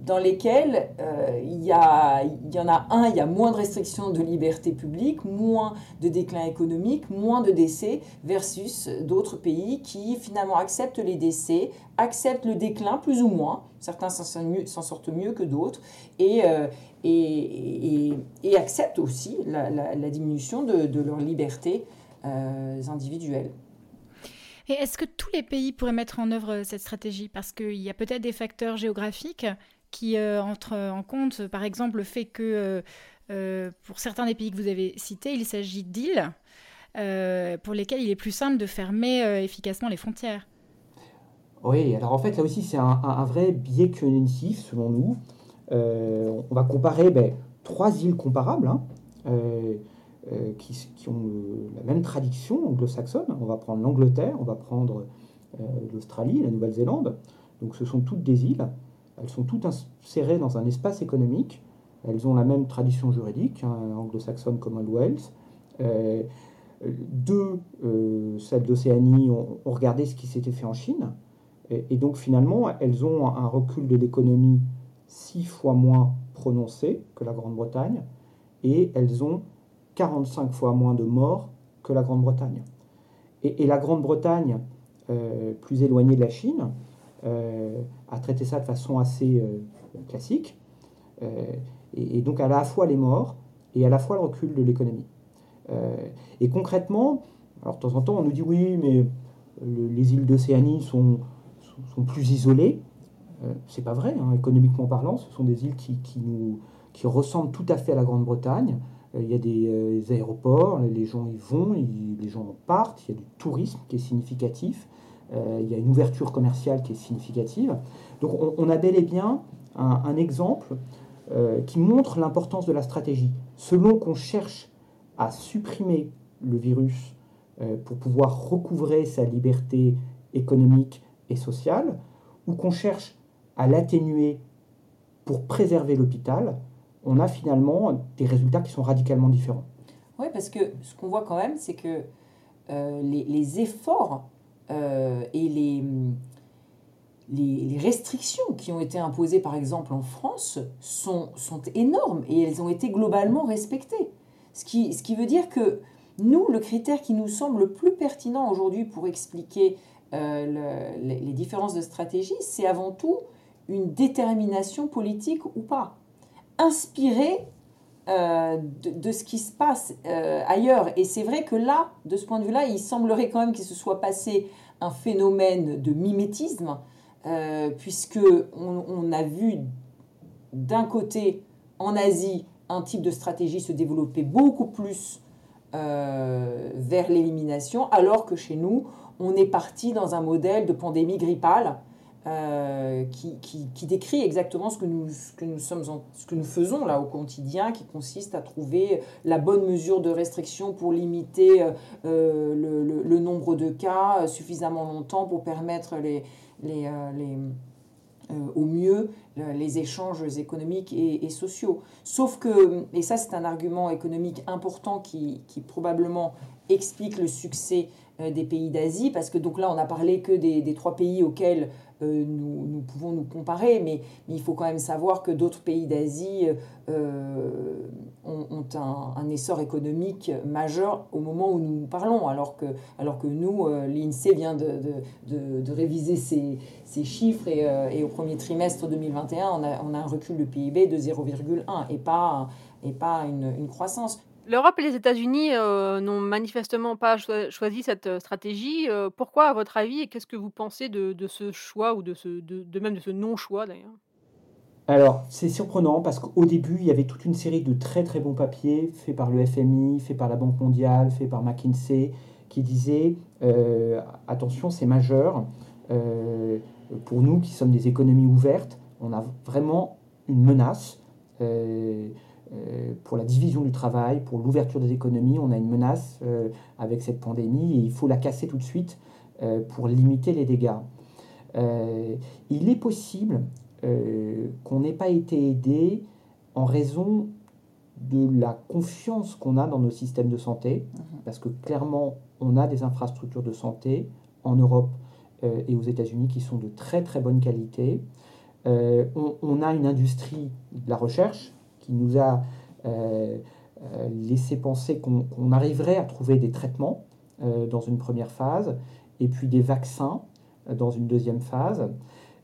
dans lesquels euh, il, y y en a un, il y a moins de restrictions de liberté publique, moins de déclin économique, moins de décès, versus d'autres pays qui finalement acceptent les décès, acceptent le déclin plus ou moins, certains s'en sortent mieux que d'autres, et, euh, et, et, acceptent aussi la, diminution de, de leur liberté euh, individuelle. Et est-ce que tous les pays pourraient mettre en œuvre cette stratégie? Parce qu'il y a peut-être des facteurs géographiques qui euh, entre en compte, par exemple, le fait que euh, euh, pour certains des pays que vous avez cités, il s'agit d'îles pour lesquelles il est plus simple de fermer efficacement les frontières. Oui, alors en fait, là aussi, c'est un, vrai biais cognitif, selon nous. on va comparer ben, trois îles comparables hein, qui, ont la même tradition anglo-saxonne. On va prendre l'Angleterre, on va prendre l'Australie la Nouvelle-Zélande. Donc ce sont toutes des îles. Elles sont toutes insérées dans un espace économique. Elles ont la même tradition juridique, hein, anglo-saxonne Commonwealth. Euh, deux, euh, celles d'Océanie, ont, regardé ce qui s'était fait en Chine. Et, donc finalement, elles ont un recul de l'économie six fois moins prononcé que la Grande-Bretagne. Et elles ont 45 fois moins de morts que la Grande-Bretagne. Et, la Grande-Bretagne, euh, plus éloignée de la Chine, a traité ça de façon assez euh, classique. Et, et, donc à la fois les morts et à la fois le recul de l'économie. et concrètement, alors de temps en temps on nous dit oui, mais les îles d'Océanie sont, sont, plus isolées. c'est pas vrai, hein, économiquement parlant, ce sont des îles qui, qui, nous, qui ressemblent tout à fait à la Grande-Bretagne. Il y a des, aéroports, les gens y vont, les gens partent, il y a du tourisme qui est significatif, il y a une ouverture commerciale qui est significative. Donc on, a bel et bien un, exemple qui montre l'importance de la stratégie. Selon qu'on cherche à supprimer le virus pour pouvoir recouvrer sa liberté économique et sociale, ou qu'on cherche à l'atténuer pour préserver l'hôpital, on a finalement des résultats qui sont radicalement différents. Oui, parce que ce qu'on voit quand même, c'est que euh, les, efforts euh, et les, les, restrictions qui ont été imposées, par exemple, en France, sont, sont énormes et elles ont été globalement respectées. Ce qui, ce qui veut dire que nous, le critère qui nous semble le plus pertinent aujourd'hui pour expliquer euh, les, les différences de stratégie, c'est avant tout une détermination politique ou pas inspiré euh, de, ce qui se passe euh, ailleurs. Et c'est vrai que là, de ce point de vue-là, il semblerait quand même qu'il se soit passé un phénomène de mimétisme, euh, puisque on, a vu d'un côté en Asie un type de stratégie se développer beaucoup plus vers l'élimination, alors que chez nous, on est parti dans un modèle de pandémie grippale euh, qui, qui, décrit exactement ce que, nous, ce, que nous sommes ce que nous faisons là au quotidien, qui consiste à trouver la bonne mesure de restriction pour limiter euh, euh, le, le, nombre de cas suffisamment longtemps pour permettre les, les, les au mieux les échanges économiques et, et, sociaux. Sauf que, et ça c'est un argument économique important qui, qui probablement explique le succès des pays d'Asie, parce que donc là on a parlé que des, des trois pays auxquels euh, nous, nous, pouvons nous comparer, mais, il faut quand même savoir que d'autres pays d'Asie euh, ont, un, un, essor économique majeur au moment où nous parlons, alors que, alors que nous, euh, l'INSEE vient de, de, de, réviser ses, ses chiffres et, et, au premier trimestre 2021, on a, on a un recul du PIB de 0,1 et pas, et pas une, une croissance. L'Europe et les États-Unis euh, n'ont manifestement pas choisi cette euh, stratégie. Euh, pourquoi, à votre avis, et qu'est-ce que vous pensez de, ce choix ou de, même de ce non-choix d'ailleurs? Alors, c'est surprenant parce qu'au début, il y avait toute une série de très très bons papiers faits par le FMI, faits par la Banque mondiale, faits par McKinsey, qui disaient attention, c'est majeur. pour nous qui sommes des économies ouvertes, on a vraiment une menace. Euh, pour la division du travail, pour l'ouverture des économies, on a une menace euh, avec cette pandémie et il faut la casser tout de suite euh, pour limiter les dégâts. il est possible qu'on n'ait pas été aidé en raison de la confiance qu'on a dans nos systèmes de santé, mhm. parce que clairement, on a des infrastructures de santé en Europe et aux États-Unis qui sont de très très bonne qualité. On, on, a une industrie de la recherche qui nous a euh, euh, laissé penser qu'on arriverait à trouver des traitements euh, dans une première phase et puis des vaccins dans une deuxième phase.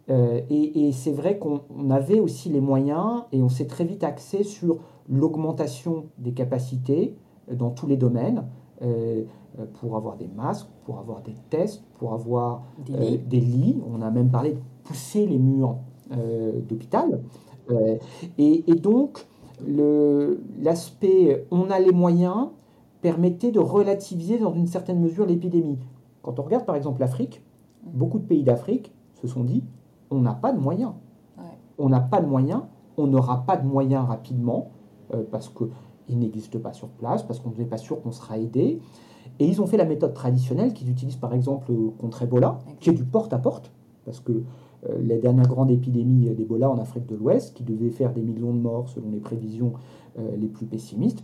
et, c'est vrai qu'on avait aussi les moyens et on s'est très vite axé sur l'augmentation des capacités dans tous les domaines pour avoir des masques, pour avoir des tests, pour avoir des lits. On a même parlé de pousser les murs d'hôpital. et, donc, l'aspect on a les moyens permettait de relativiser dans une certaine mesure l'épidémie. Quand on regarde par exemple l'Afrique, beaucoup de pays d'Afrique se sont dit on n'a pas de moyens. On n'a pas de moyens, on n'aura pas de moyens rapidement, euh, parce qu'il il n'existe pas sur place parce qu'on n'est pas sûr qu'on sera aidé. Et ils ont fait la méthode traditionnelle qu'ils utilisent par exemple contre Ebola, qui est du porte-à-porte, parce que euh, la dernière grande épidémie d'Ebola en Afrique de l'Ouest, qui devait faire des millions de morts selon les prévisions euh, les plus pessimistes,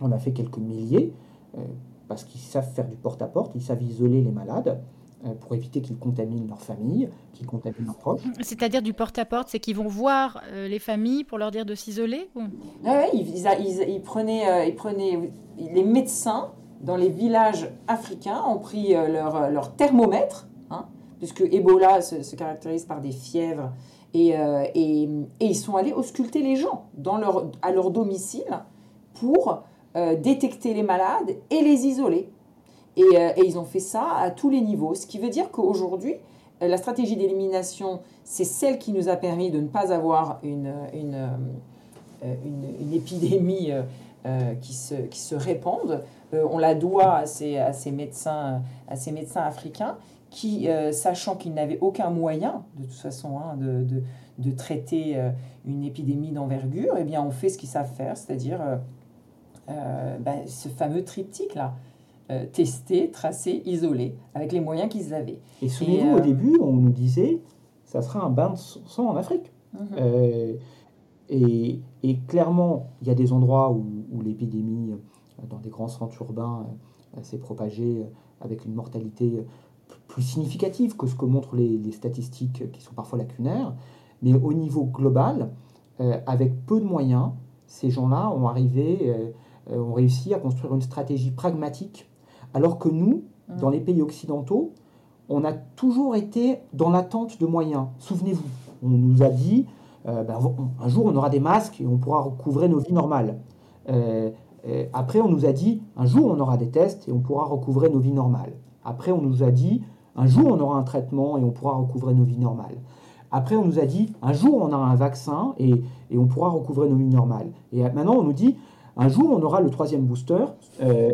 on a fait quelques milliers, euh, parce qu'ils savent faire du porte-à-porte, ils savent isoler les malades pour éviter qu'ils contaminent leur famille, qu'ils contaminent leurs proches. C'est-à-dire du porte-à-porte, c'est qu'ils vont voir les familles pour leur dire de s'isoler Oui, ils, prenaient, ils prenaient les médecins dans les villages africains ont pris leur, leur thermomètre, puisque Ebola se, caractérise par des fièvres, euh, et, ils sont allés ausculter les gens dans leur, à leur domicile pour euh, détecter les malades et les isoler. Et, euh, et, ils ont fait ça à tous les niveaux, ce qui veut dire qu'aujourd'hui, la stratégie d'élimination, c'est celle qui nous a permis de ne pas avoir une, une, une, épidémie qui, se, qui se répande. on la doit à ces, à ces, médecins, à ces médecins africains qui, euh, sachant qu'ils n'avaient aucun moyen, de toute façon, hein, de, de, de, traiter euh, une épidémie d'envergure, eh bien, on fait ce qu'ils savent faire, c'est-à-dire euh, ben, ce fameux triptyque-là. tester, tracer, isoler, avec les moyens qu'ils avaient. Et souvenez-vous, au début, on nous disait, ça sera un bain de sang en Afrique. Mhm. et, et, clairement, il y a des endroits où, où l'épidémie, dans des grands centres urbains, s'est propagée avec une mortalité plus significative que ce que montrent les, statistiques qui sont parfois lacunaires. Mais au niveau global, euh, avec peu de moyens, ces gens-là ont arrivé, euh, euh, ont réussi à construire une stratégie pragmatique, alors que nous, mmh. dans les pays occidentaux, on a toujours été dans l'attente de moyens. Souvenez-vous, on nous a dit, ben, un jour on aura des masques et on pourra recouvrer nos vies normales. après, on nous a dit, un jour on aura des tests et on pourra recouvrer nos vies normales. Après, on nous a dit, un jour, on aura un traitement et on pourra recouvrer nos vies normales. Après, on nous a dit, un jour, on aura un vaccin et, on pourra recouvrer nos vies normales. Et maintenant, on nous dit, un jour, on aura le troisième booster. Euh,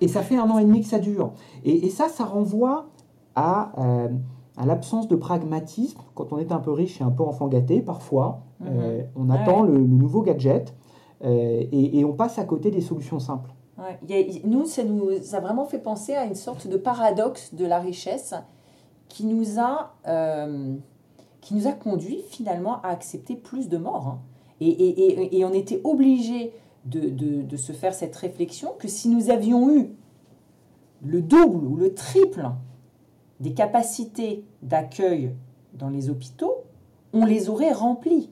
et, ça fait un an et demi que ça dure. Et, ça, ça renvoie à, euh, à l'absence de pragmatisme. Quand on est un peu riche et un peu enfant gâté, parfois, mhm. euh, on attend le, nouveau gadget et on passe à côté des solutions simples nous, ça nous a vraiment fait penser à une sorte de paradoxe de la richesse qui nous a, euh, qui nous a conduit finalement à accepter plus de morts. Hein. Et, et, et, on était obligé de, de, de, se faire cette réflexion que si nous avions eu le double ou le triple des capacités d'accueil dans les hôpitaux, on les aurait remplis.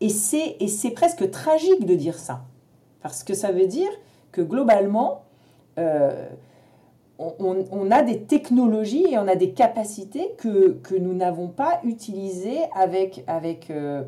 Et c'est presque tragique de dire ça. Parce que ça veut dire que globalement, euh, on, a des technologies et on a des capacités que, que nous n'avons pas utilisées avec... avec euh,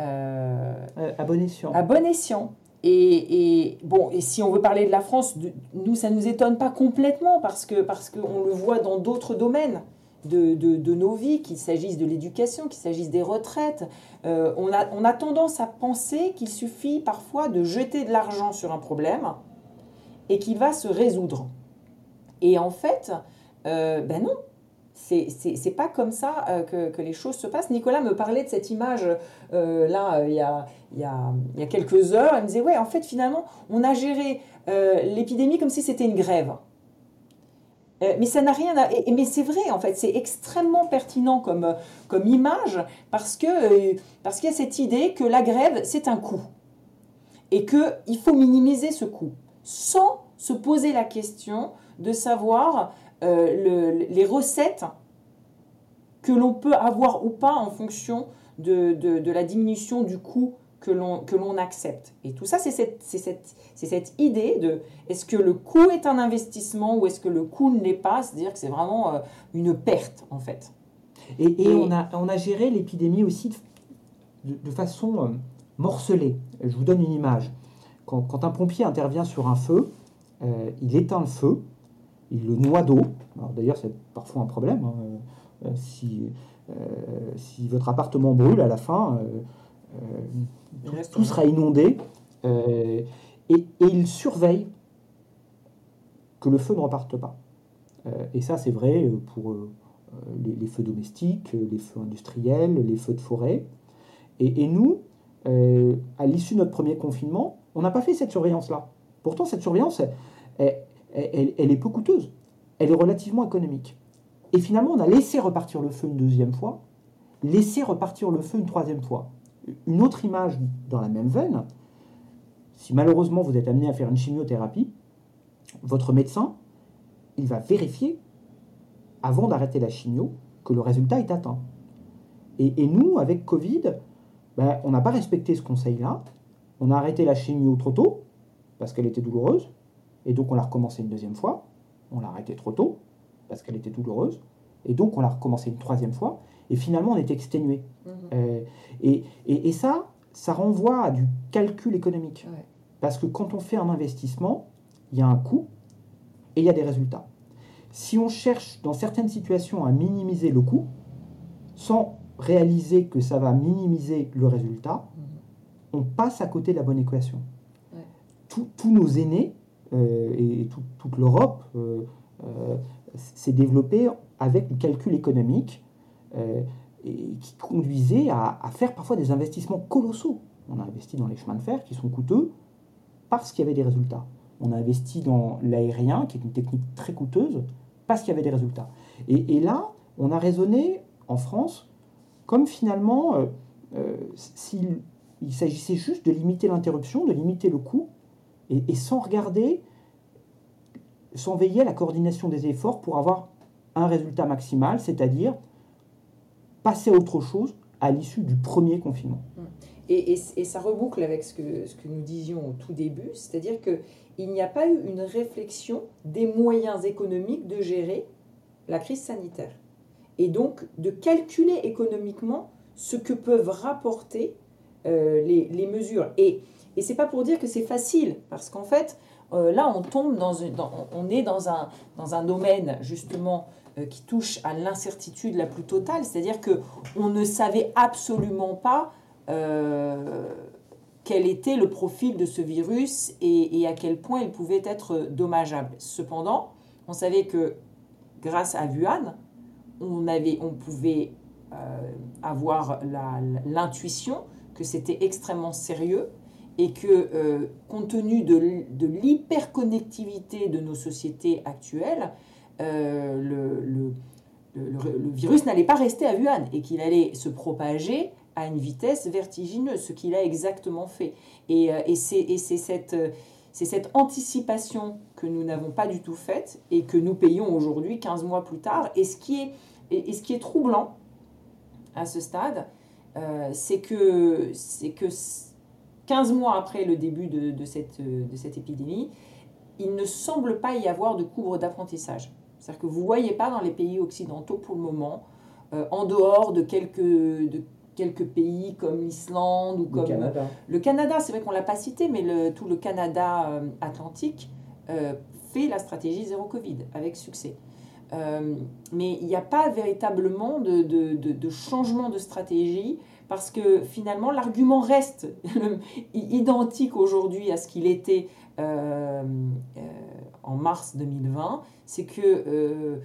euh, à bon escient. À bon escient. Et, et, bon, et si on veut parler de la France, nous, ça ne nous étonne pas complètement parce que parce qu'on le voit dans d'autres domaines de, nos vies, qu'il s'agisse de l'éducation, qu'il s'agisse des retraites. Euh, on, a, on a tendance à penser qu'il suffit parfois de jeter de l'argent sur un problème et qu'il va se résoudre. Et en fait, euh, ben non, c'est pas comme ça euh, que, les choses se passent. Nicolas me parlait de cette image là il, y a, y a, il, y a, quelques heures. Il me disait Ouais, en fait, finalement, on a géré l'épidémie comme si c'était une grève. Euh, mais c'est vrai, en fait, c'est extrêmement pertinent comme, image euh, parce qu'il y a cette idée que la grève, c'est un coût. Et qu'il faut minimiser ce coût, sans se poser la question de savoir euh, les recettes que l'on peut avoir ou pas en fonction de la diminution du coût que l'on accepte. Et tout ça, c'est cette, cette, cette, idée de est-ce que le coût est un investissement ou est-ce que le coût ne l'est pas, c'est-à-dire que c'est vraiment euh, une perte en fait. Et, et, on, a, on a géré l'épidémie aussi de, façon euh, morcelée. Je vous donne une image. Quand, quand un pompier intervient sur un feu, euh, il éteint le feu, il le noie d'eau. D'ailleurs, c'est parfois un problème. Hein, si, si votre appartement brûle à la fin, tout, sera inondé. Euh, et, il surveille que le feu ne reparte pas. Euh, et ça, c'est vrai pour euh, les, feux domestiques, les feux industriels, les feux de forêt. Et, nous, à l'issue de notre premier confinement, On n'a pas fait cette surveillance-là. Pourtant, cette surveillance, elle, est peu coûteuse. Elle est relativement économique. Et finalement, on a laissé repartir le feu une deuxième fois, laissé repartir le feu une troisième fois. Une autre image dans la même veine, si malheureusement vous êtes amené à faire une chimiothérapie, votre médecin, il va vérifier, avant d'arrêter la chimio, que le résultat est atteint. Et, nous, avec Covid, ben, on n'a pas respecté ce conseil-là. On a arrêté la chimio trop tôt, parce qu'elle était douloureuse, et donc on l'a recommencé une deuxième fois. On l'a arrêté trop tôt, parce qu'elle était douloureuse, et donc on l'a recommencé une troisième fois, et finalement on est exténué. Mhm. Euh, et, ça, ça renvoie à du calcul économique. Parce que quand on fait un investissement, il y a un coût et il y a des résultats. Si on cherche dans certaines situations à minimiser le coût, sans réaliser que ça va minimiser le résultat, mhm. on passe à côté de la bonne équation. tous nos aînés euh, et toute l'Europe euh, s'est développée avec le calcul économique et qui conduisait à, faire parfois des investissements colossaux. On a investi dans les chemins de fer qui sont coûteux parce qu'il y avait des résultats. On a investi dans l'aérien, qui est une technique très coûteuse, parce qu'il y avait des résultats. Et, là, on a raisonné en France comme finalement euh, euh, s'il s'agissait juste de limiter l'interruption, de limiter le coût, et, sans regarder, sans veiller à la coordination des efforts pour avoir un résultat maximal, c'est-à-dire passer à autre chose à l'issue du premier confinement. Et, ça reboucle avec ce que, nous disions au tout début, c'est-à-dire qu'il n'y a pas eu une réflexion des moyens économiques de gérer la crise sanitaire. Et donc de calculer économiquement ce que peuvent rapporter euh, les, mesures. Et, et ce n'est pas pour dire que c'est facile, parce qu'en fait, euh, là, on tombe dans, on est dans un, dans un domaine justement qui touche à l'incertitude la plus totale, c'est-à-dire que on ne savait absolument pas euh, quel était le profil de ce virus et, à quel point il pouvait être dommageable. Cependant, on savait que grâce à Wuhan, on, avait, on pouvait euh, avoir l'intuition que c'était extrêmement sérieux et que euh, compte tenu de, de l'hyperconnectivité de nos sociétés actuelles, le, le, virus n'allait pas rester à Wuhan et qu'il allait se propager à une vitesse vertigineuse, ce qu'il a exactement fait. Et, euh, et c'est cette, euh, anticipation que nous n'avons pas du tout faite et que nous payons aujourd'hui, 15 mois plus tard. Et ce qui est, troublant à ce stade, euh, c'est que, que 15 mois après le début de, cette, de cette épidémie, il ne semble pas y avoir de couvre d'apprentissage. C'est-à-dire que vous ne voyez pas dans les pays occidentaux pour le moment, en dehors de quelques, de quelques pays comme l'Islande ou comme le Canada. Le Canada, c'est vrai qu'on l'a pas cité, mais le, tout le Canada euh, atlantique euh, fait la stratégie zéro Covid avec succès. Euh, mais il n'y a pas véritablement de, de, de, changement de stratégie parce que finalement l'argument reste identique aujourd'hui à ce qu'il était en mars 2020, c'est que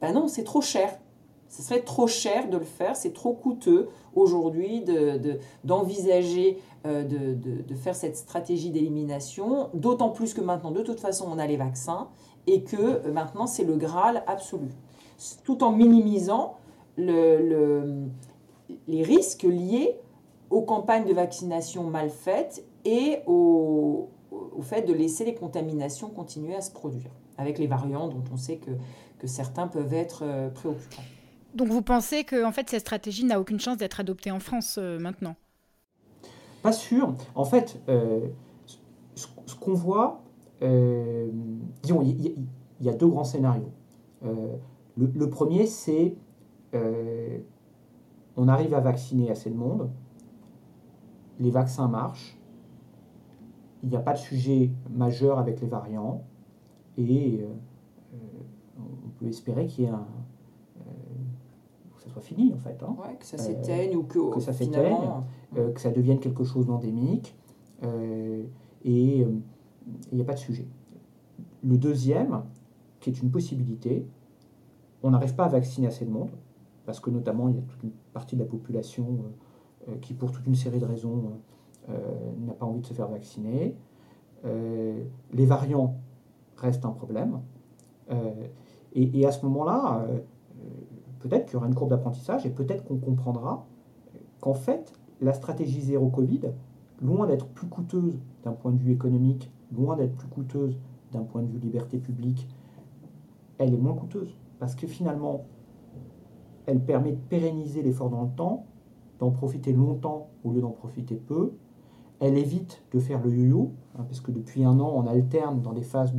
ben non, c'est trop cher ce serait trop cher de le faire, c'est trop coûteux aujourd'hui d'envisager de, de, euh, de, de, faire cette stratégie d'élimination, d'autant plus que maintenant, de toute façon, on a les vaccins et que maintenant, c'est le Graal absolu. Tout en minimisant le, le, les risques liés aux campagnes de vaccination mal faites et au, au fait de laisser les contaminations continuer à se produire, avec les variants dont on sait que, que certains peuvent être euh, préoccupants. Donc vous pensez que en fait cette stratégie n'a aucune chance d'être adoptée en France euh, maintenant? Pas sûr. En fait, euh, ce, qu'on voit, euh, disons, il y, a deux grands scénarios. Le, premier, c'est on arrive à vacciner assez de monde, les vaccins marchent, il n'y a pas de sujet majeur avec les variants, et on peut espérer qu'il y ait un, soit fini en fait. Hein. que ça s'éteigne ou que, que ça s'éteigne, euh, que ça devienne quelque chose d'endémique euh, et euh, il n'y a pas de sujet. Le deuxième, qui est une possibilité, on n'arrive pas à vacciner assez de monde parce que notamment il y a toute une partie de la population qui pour toute une série de raisons n'a pas envie de se faire vacciner. les variants restent un problème. Et, à ce moment-là, peut-être qu'il y aura une courbe d'apprentissage et peut-être qu'on comprendra qu'en fait, la stratégie zéro Covid, loin d'être plus coûteuse d'un point de vue économique, loin d'être plus coûteuse d'un point de vue liberté publique, elle est moins coûteuse. Parce que finalement, elle permet de pérenniser l'effort dans le temps, d'en profiter longtemps au lieu d'en profiter peu. Elle évite de faire le yo-yo, hein, parce que depuis un an, on alterne dans des phases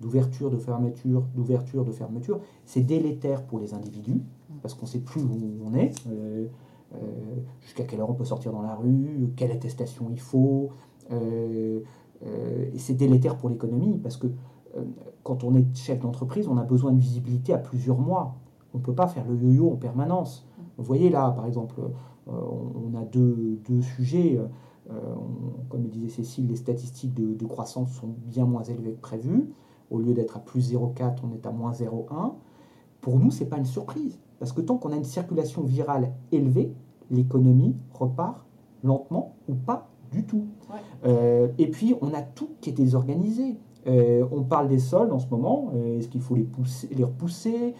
d'ouverture, de, fermeture, d'ouverture, de fermeture. C'est délétère pour les individus, parce qu'on ne sait plus où on est. Euh, euh, jusqu'à quelle heure on peut sortir dans la rue, quelle attestation il faut. Euh, et c'est délétère pour l'économie parce que quand on est chef d'entreprise, on a besoin de visibilité à plusieurs mois. On ne peut pas faire le yo-yo en permanence. Vous voyez là, par exemple, on a deux sujets. Comme le disait Cécile, les statistiques de, de, croissance sont bien moins élevées que prévu. Au lieu d'être à plus 0,4, on est à moins 0,1. Pour nous, ce n'est pas une surprise. Parce que tant qu'on a une circulation virale élevée, l'économie repart lentement ou pas du tout. Euh, et puis, on a tout qui est désorganisé. Euh, on parle des soldes en ce moment. Euh, est-ce qu'il faut les, pousser, les repousser?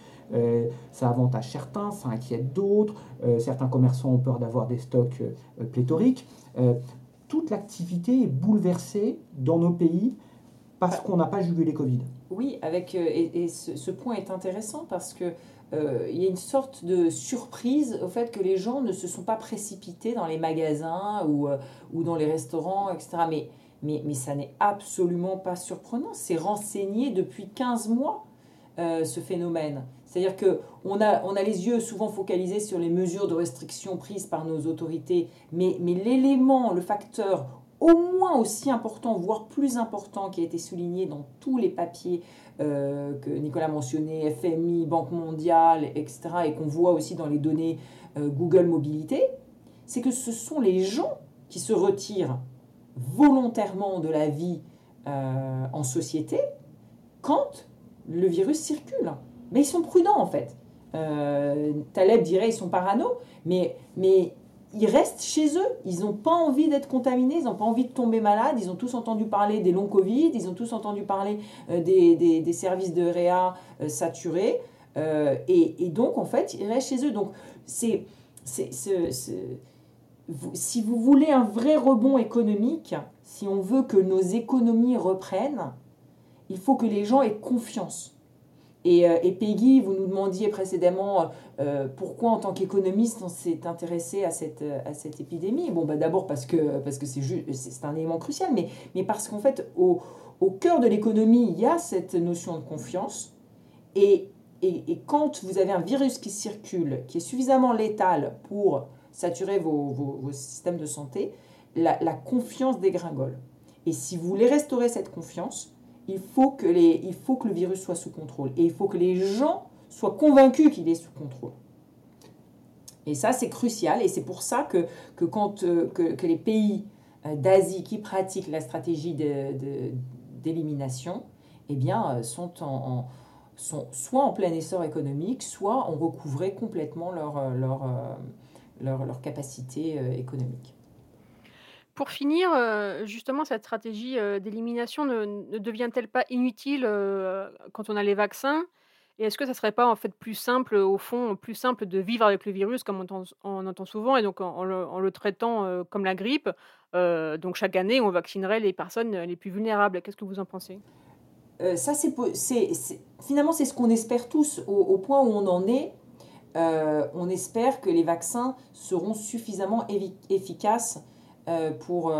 Ça avantage certains, ça inquiète d'autres. certains commerçants ont peur d'avoir des stocks pléthoriques. toute l'activité est bouleversée dans nos pays parce qu'on n'a pas jugé les Covid. Oui, avec, et, ce, ce, point est intéressant parce que euh, il y a une sorte de surprise au fait que les gens ne se sont pas précipités dans les magasins ou, euh, ou dans les restaurants, etc. Mais, mais, mais ça n'est absolument pas surprenant. C'est renseigné depuis 15 mois, euh, ce phénomène. C'est-à-dire qu'on a, on a les yeux souvent focalisés sur les mesures de restriction prises par nos autorités, mais, mais l'élément, le facteur au moins aussi important, voire plus important, qui a été souligné dans tous les papiers euh, que Nicolas mentionnait, FMI, Banque mondiale, etc., et qu'on voit aussi dans les données euh, Google Mobilité, c'est que ce sont les gens qui se retirent volontairement de la vie euh, en société quand le virus circule. Mais ils sont prudents en fait. Taleb dirait ils sont parano, mais, mais ils restent chez eux. Ils n'ont pas envie d'être contaminés, ils n'ont pas envie de tomber malades. Ils ont tous entendu parler des longs Covid, ils ont tous entendu parler euh, des, des, services de réa euh, saturés. Euh, et, et, donc, en fait, ils restent chez eux. Donc, c'est, si vous voulez un vrai rebond économique, si on veut que nos économies reprennent, il faut que les gens aient confiance. Et, et, Peggy, vous nous demandiez précédemment euh, pourquoi, en tant qu'économiste, on s'est intéressé à cette, à cette épidémie Bon, bah, d'abord parce que parce que c'est, c'est un élément crucial, mais, mais parce qu'en fait, au, au cœur de l'économie, il y a cette notion de confiance. Et, et, et, quand vous avez un virus qui circule, qui est suffisamment létal pour saturer vos, vos, systèmes de santé, la, confiance dégringole. Et si vous voulez restaurer cette confiance, il faut, que les, il faut que le virus soit sous contrôle. Et il faut que les gens soit convaincu qu'il est sous contrôle. Et ça, c'est crucial. Et c'est pour ça que, que, quand, euh, que, les pays euh, d'Asie qui pratiquent la stratégie d'élimination eh bien, euh, sont, en, sont soit en plein essor économique, soit ont recouvré complètement leur, leur, leur, leur capacité économique. Pour finir, justement, cette stratégie d'élimination ne, ne devient-elle pas inutile quand on a les vaccins? Et est-ce que ça serait pas en fait plus simple, au fond, plus simple de vivre avec le virus comme on entend, souvent et donc en, le, traitant euh, comme la grippe? Euh, Donc chaque année, on vaccinerait les personnes les plus vulnérables. Qu'est-ce que vous en pensez? Euh, Ça, c'est, finalement, c'est ce qu'on espère tous au, point où on en est. on espère que les vaccins seront suffisamment efficaces pour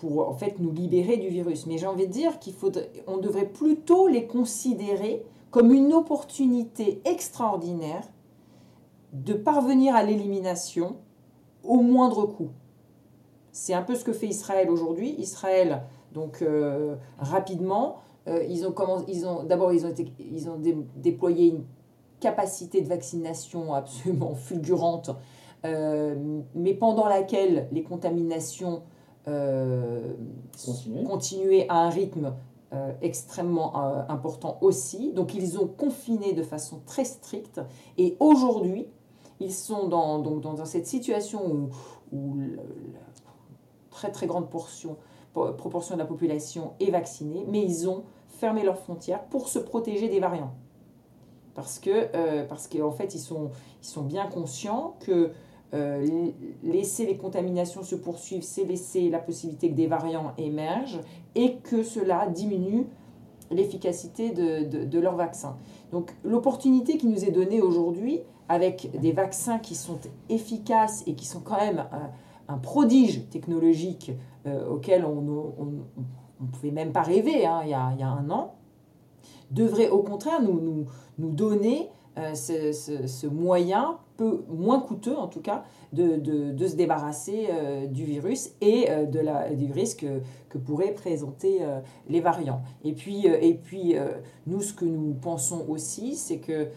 pour en fait nous libérer du virus. Mais j'ai envie de dire qu'il faudrait, on devrait plutôt les considérer comme une opportunité extraordinaire de parvenir à l'élimination au moindre coût. C'est un peu ce que fait Israël aujourd'hui. Israël, donc euh, rapidement, euh, ils ont, ils ont d'abord ils ont, ils ont déployé une capacité de vaccination absolument fulgurante, euh, mais pendant laquelle les contaminations euh, continuer. à un rythme euh, extrêmement important aussi. Donc ils ont confiné de façon très stricte et aujourd'hui, ils sont dans, donc, dans cette situation où, où la très très grande portion, proportion de la population est vaccinée, mais ils ont fermé leurs frontières pour se protéger des variants. Parce que, euh, parce qu'en fait, ils sont, ils sont bien conscients que euh, laisser les contaminations se poursuivre, c'est laisser la possibilité que des variants émergent et que cela diminue l'efficacité de, de, leur vaccin. Donc l'opportunité qui nous est donnée aujourd'hui, avec des vaccins qui sont efficaces et qui sont quand même un, prodige technologique euh, auquel on ne pouvait même pas rêver hein, il, y a, il, y a, un an, devrait au contraire nous, nous, nous donner euh, ce, ce, moyen, peu moins coûteux en tout cas, de, de, de se débarrasser euh, du virus et euh, de la, du risque que pourraient présenter les variants. Et puis, et puis nous, ce que nous pensons aussi, c'est que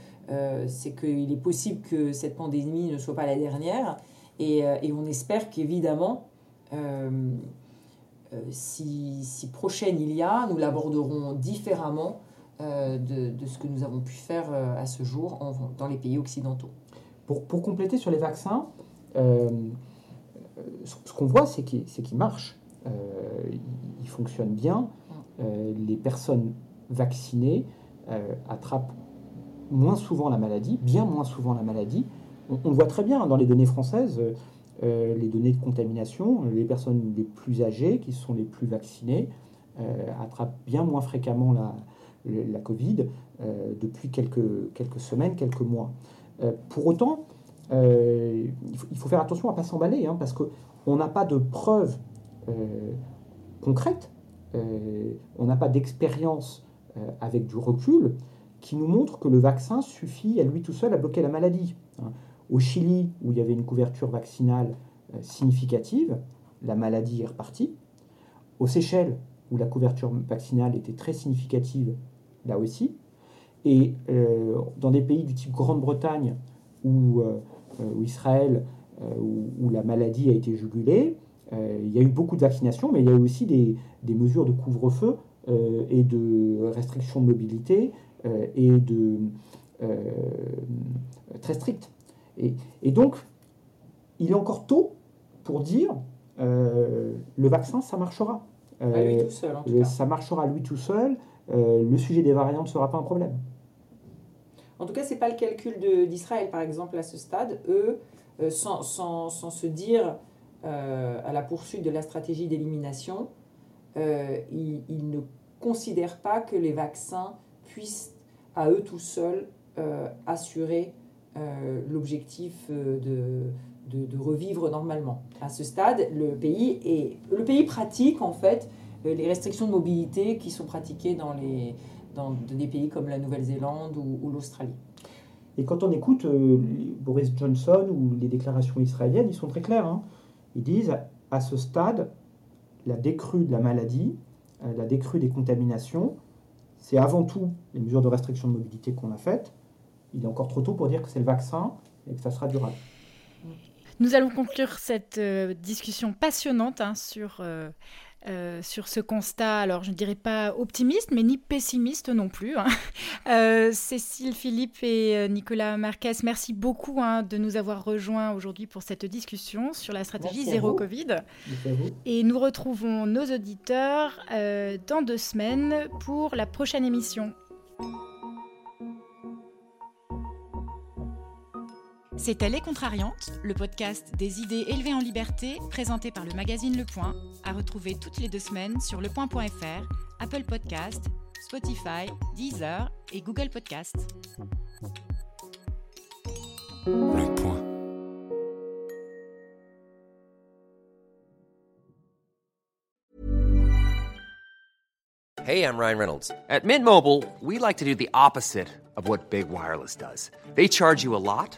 c'est qu'il est possible que cette pandémie ne soit pas la dernière et, et on espère qu'évidemment, si, si prochaine il y a, nous l'aborderons différemment euh, de, ce que nous avons pu faire euh, à ce jour dans les pays occidentaux. Pour, pour compléter sur les vaccins, euh, ce, qu'on voit, c'est qu'ils marchent. ils fonctionnent bien. les personnes vaccinées attrapent moins souvent la maladie, bien moins souvent la maladie. On, on voit très bien dans les données françaises, les données de contamination, les personnes les plus âgées, qui sont les plus vaccinées, attrapent bien moins fréquemment la, la Covid euh, depuis quelques, quelques semaines, quelques mois. Euh, pour autant, euh, il faut, faire attention à ne pas s'emballer, hein, parce qu'on n'a pas de preuves concrètes, on n'a pas d'expérience avec du recul qui nous montre que le vaccin suffit à lui tout seul à bloquer la maladie. Hein. Au Chili, où il y avait une couverture vaccinale significative, la maladie est repartie. Aux Seychelles, où la couverture vaccinale était très significative, là aussi. Et euh, dans des pays du type Grande-Bretagne ou, euh, Israël, euh, où, la maladie a été jugulée, il y a eu beaucoup de vaccinations, mais il y a eu aussi des, des mesures de couvre-feu et de restrictions de mobilité et de très strictes. Et, et, donc, il est encore tôt pour dire le vaccin, ça marchera. à lui tout seul, en tout cas. Ça marchera lui tout seul. Euh, le sujet des variantes ne sera pas un problème. En tout cas, ce n'est pas le calcul d'Israël, par exemple, à ce stade. Eux, euh, sans, sans, sans, se dire euh, à la poursuite de la stratégie d'élimination, ils, ne considèrent pas que les vaccins puissent, à eux tout seuls, assurer l'objectif de, de, de, revivre normalement. À ce stade, le pays, est, le pays pratique, en fait, les restrictions de mobilité qui sont pratiquées dans, les, dans des pays comme la Nouvelle-Zélande ou, l'Australie. Et quand on écoute euh, Boris Johnson ou les déclarations israéliennes, ils sont très clairs. Hein. Ils disent à ce stade, la décrue de la maladie, euh, la décrue des contaminations, c'est avant tout les mesures de restriction de mobilité qu'on a faites. Il est encore trop tôt pour dire que c'est le vaccin et que ça sera durable. Nous allons conclure cette discussion passionnante hein, sur euh, sur ce constat, alors je ne dirais pas optimiste, mais ni pessimiste non plus. Hein. Euh, Cécile Philippe et euh, Nicolas Marquez, merci beaucoup hein, de nous avoir rejoints aujourd'hui pour cette discussion sur la stratégie zéro Covid. Et nous retrouvons nos auditeurs dans deux semaines pour la prochaine émission. C'était Les Contrariantes, le podcast des idées élevées en liberté, présenté par le magazine Le Point, à retrouver toutes les deux semaines sur lepoint.fr, Apple Podcast, Spotify, Deezer et Google Podcast. Le Point. Hey, I'm Ryan Reynolds. At Mint Mobile, we like to do the opposite of what Big Wireless does. They charge you a lot.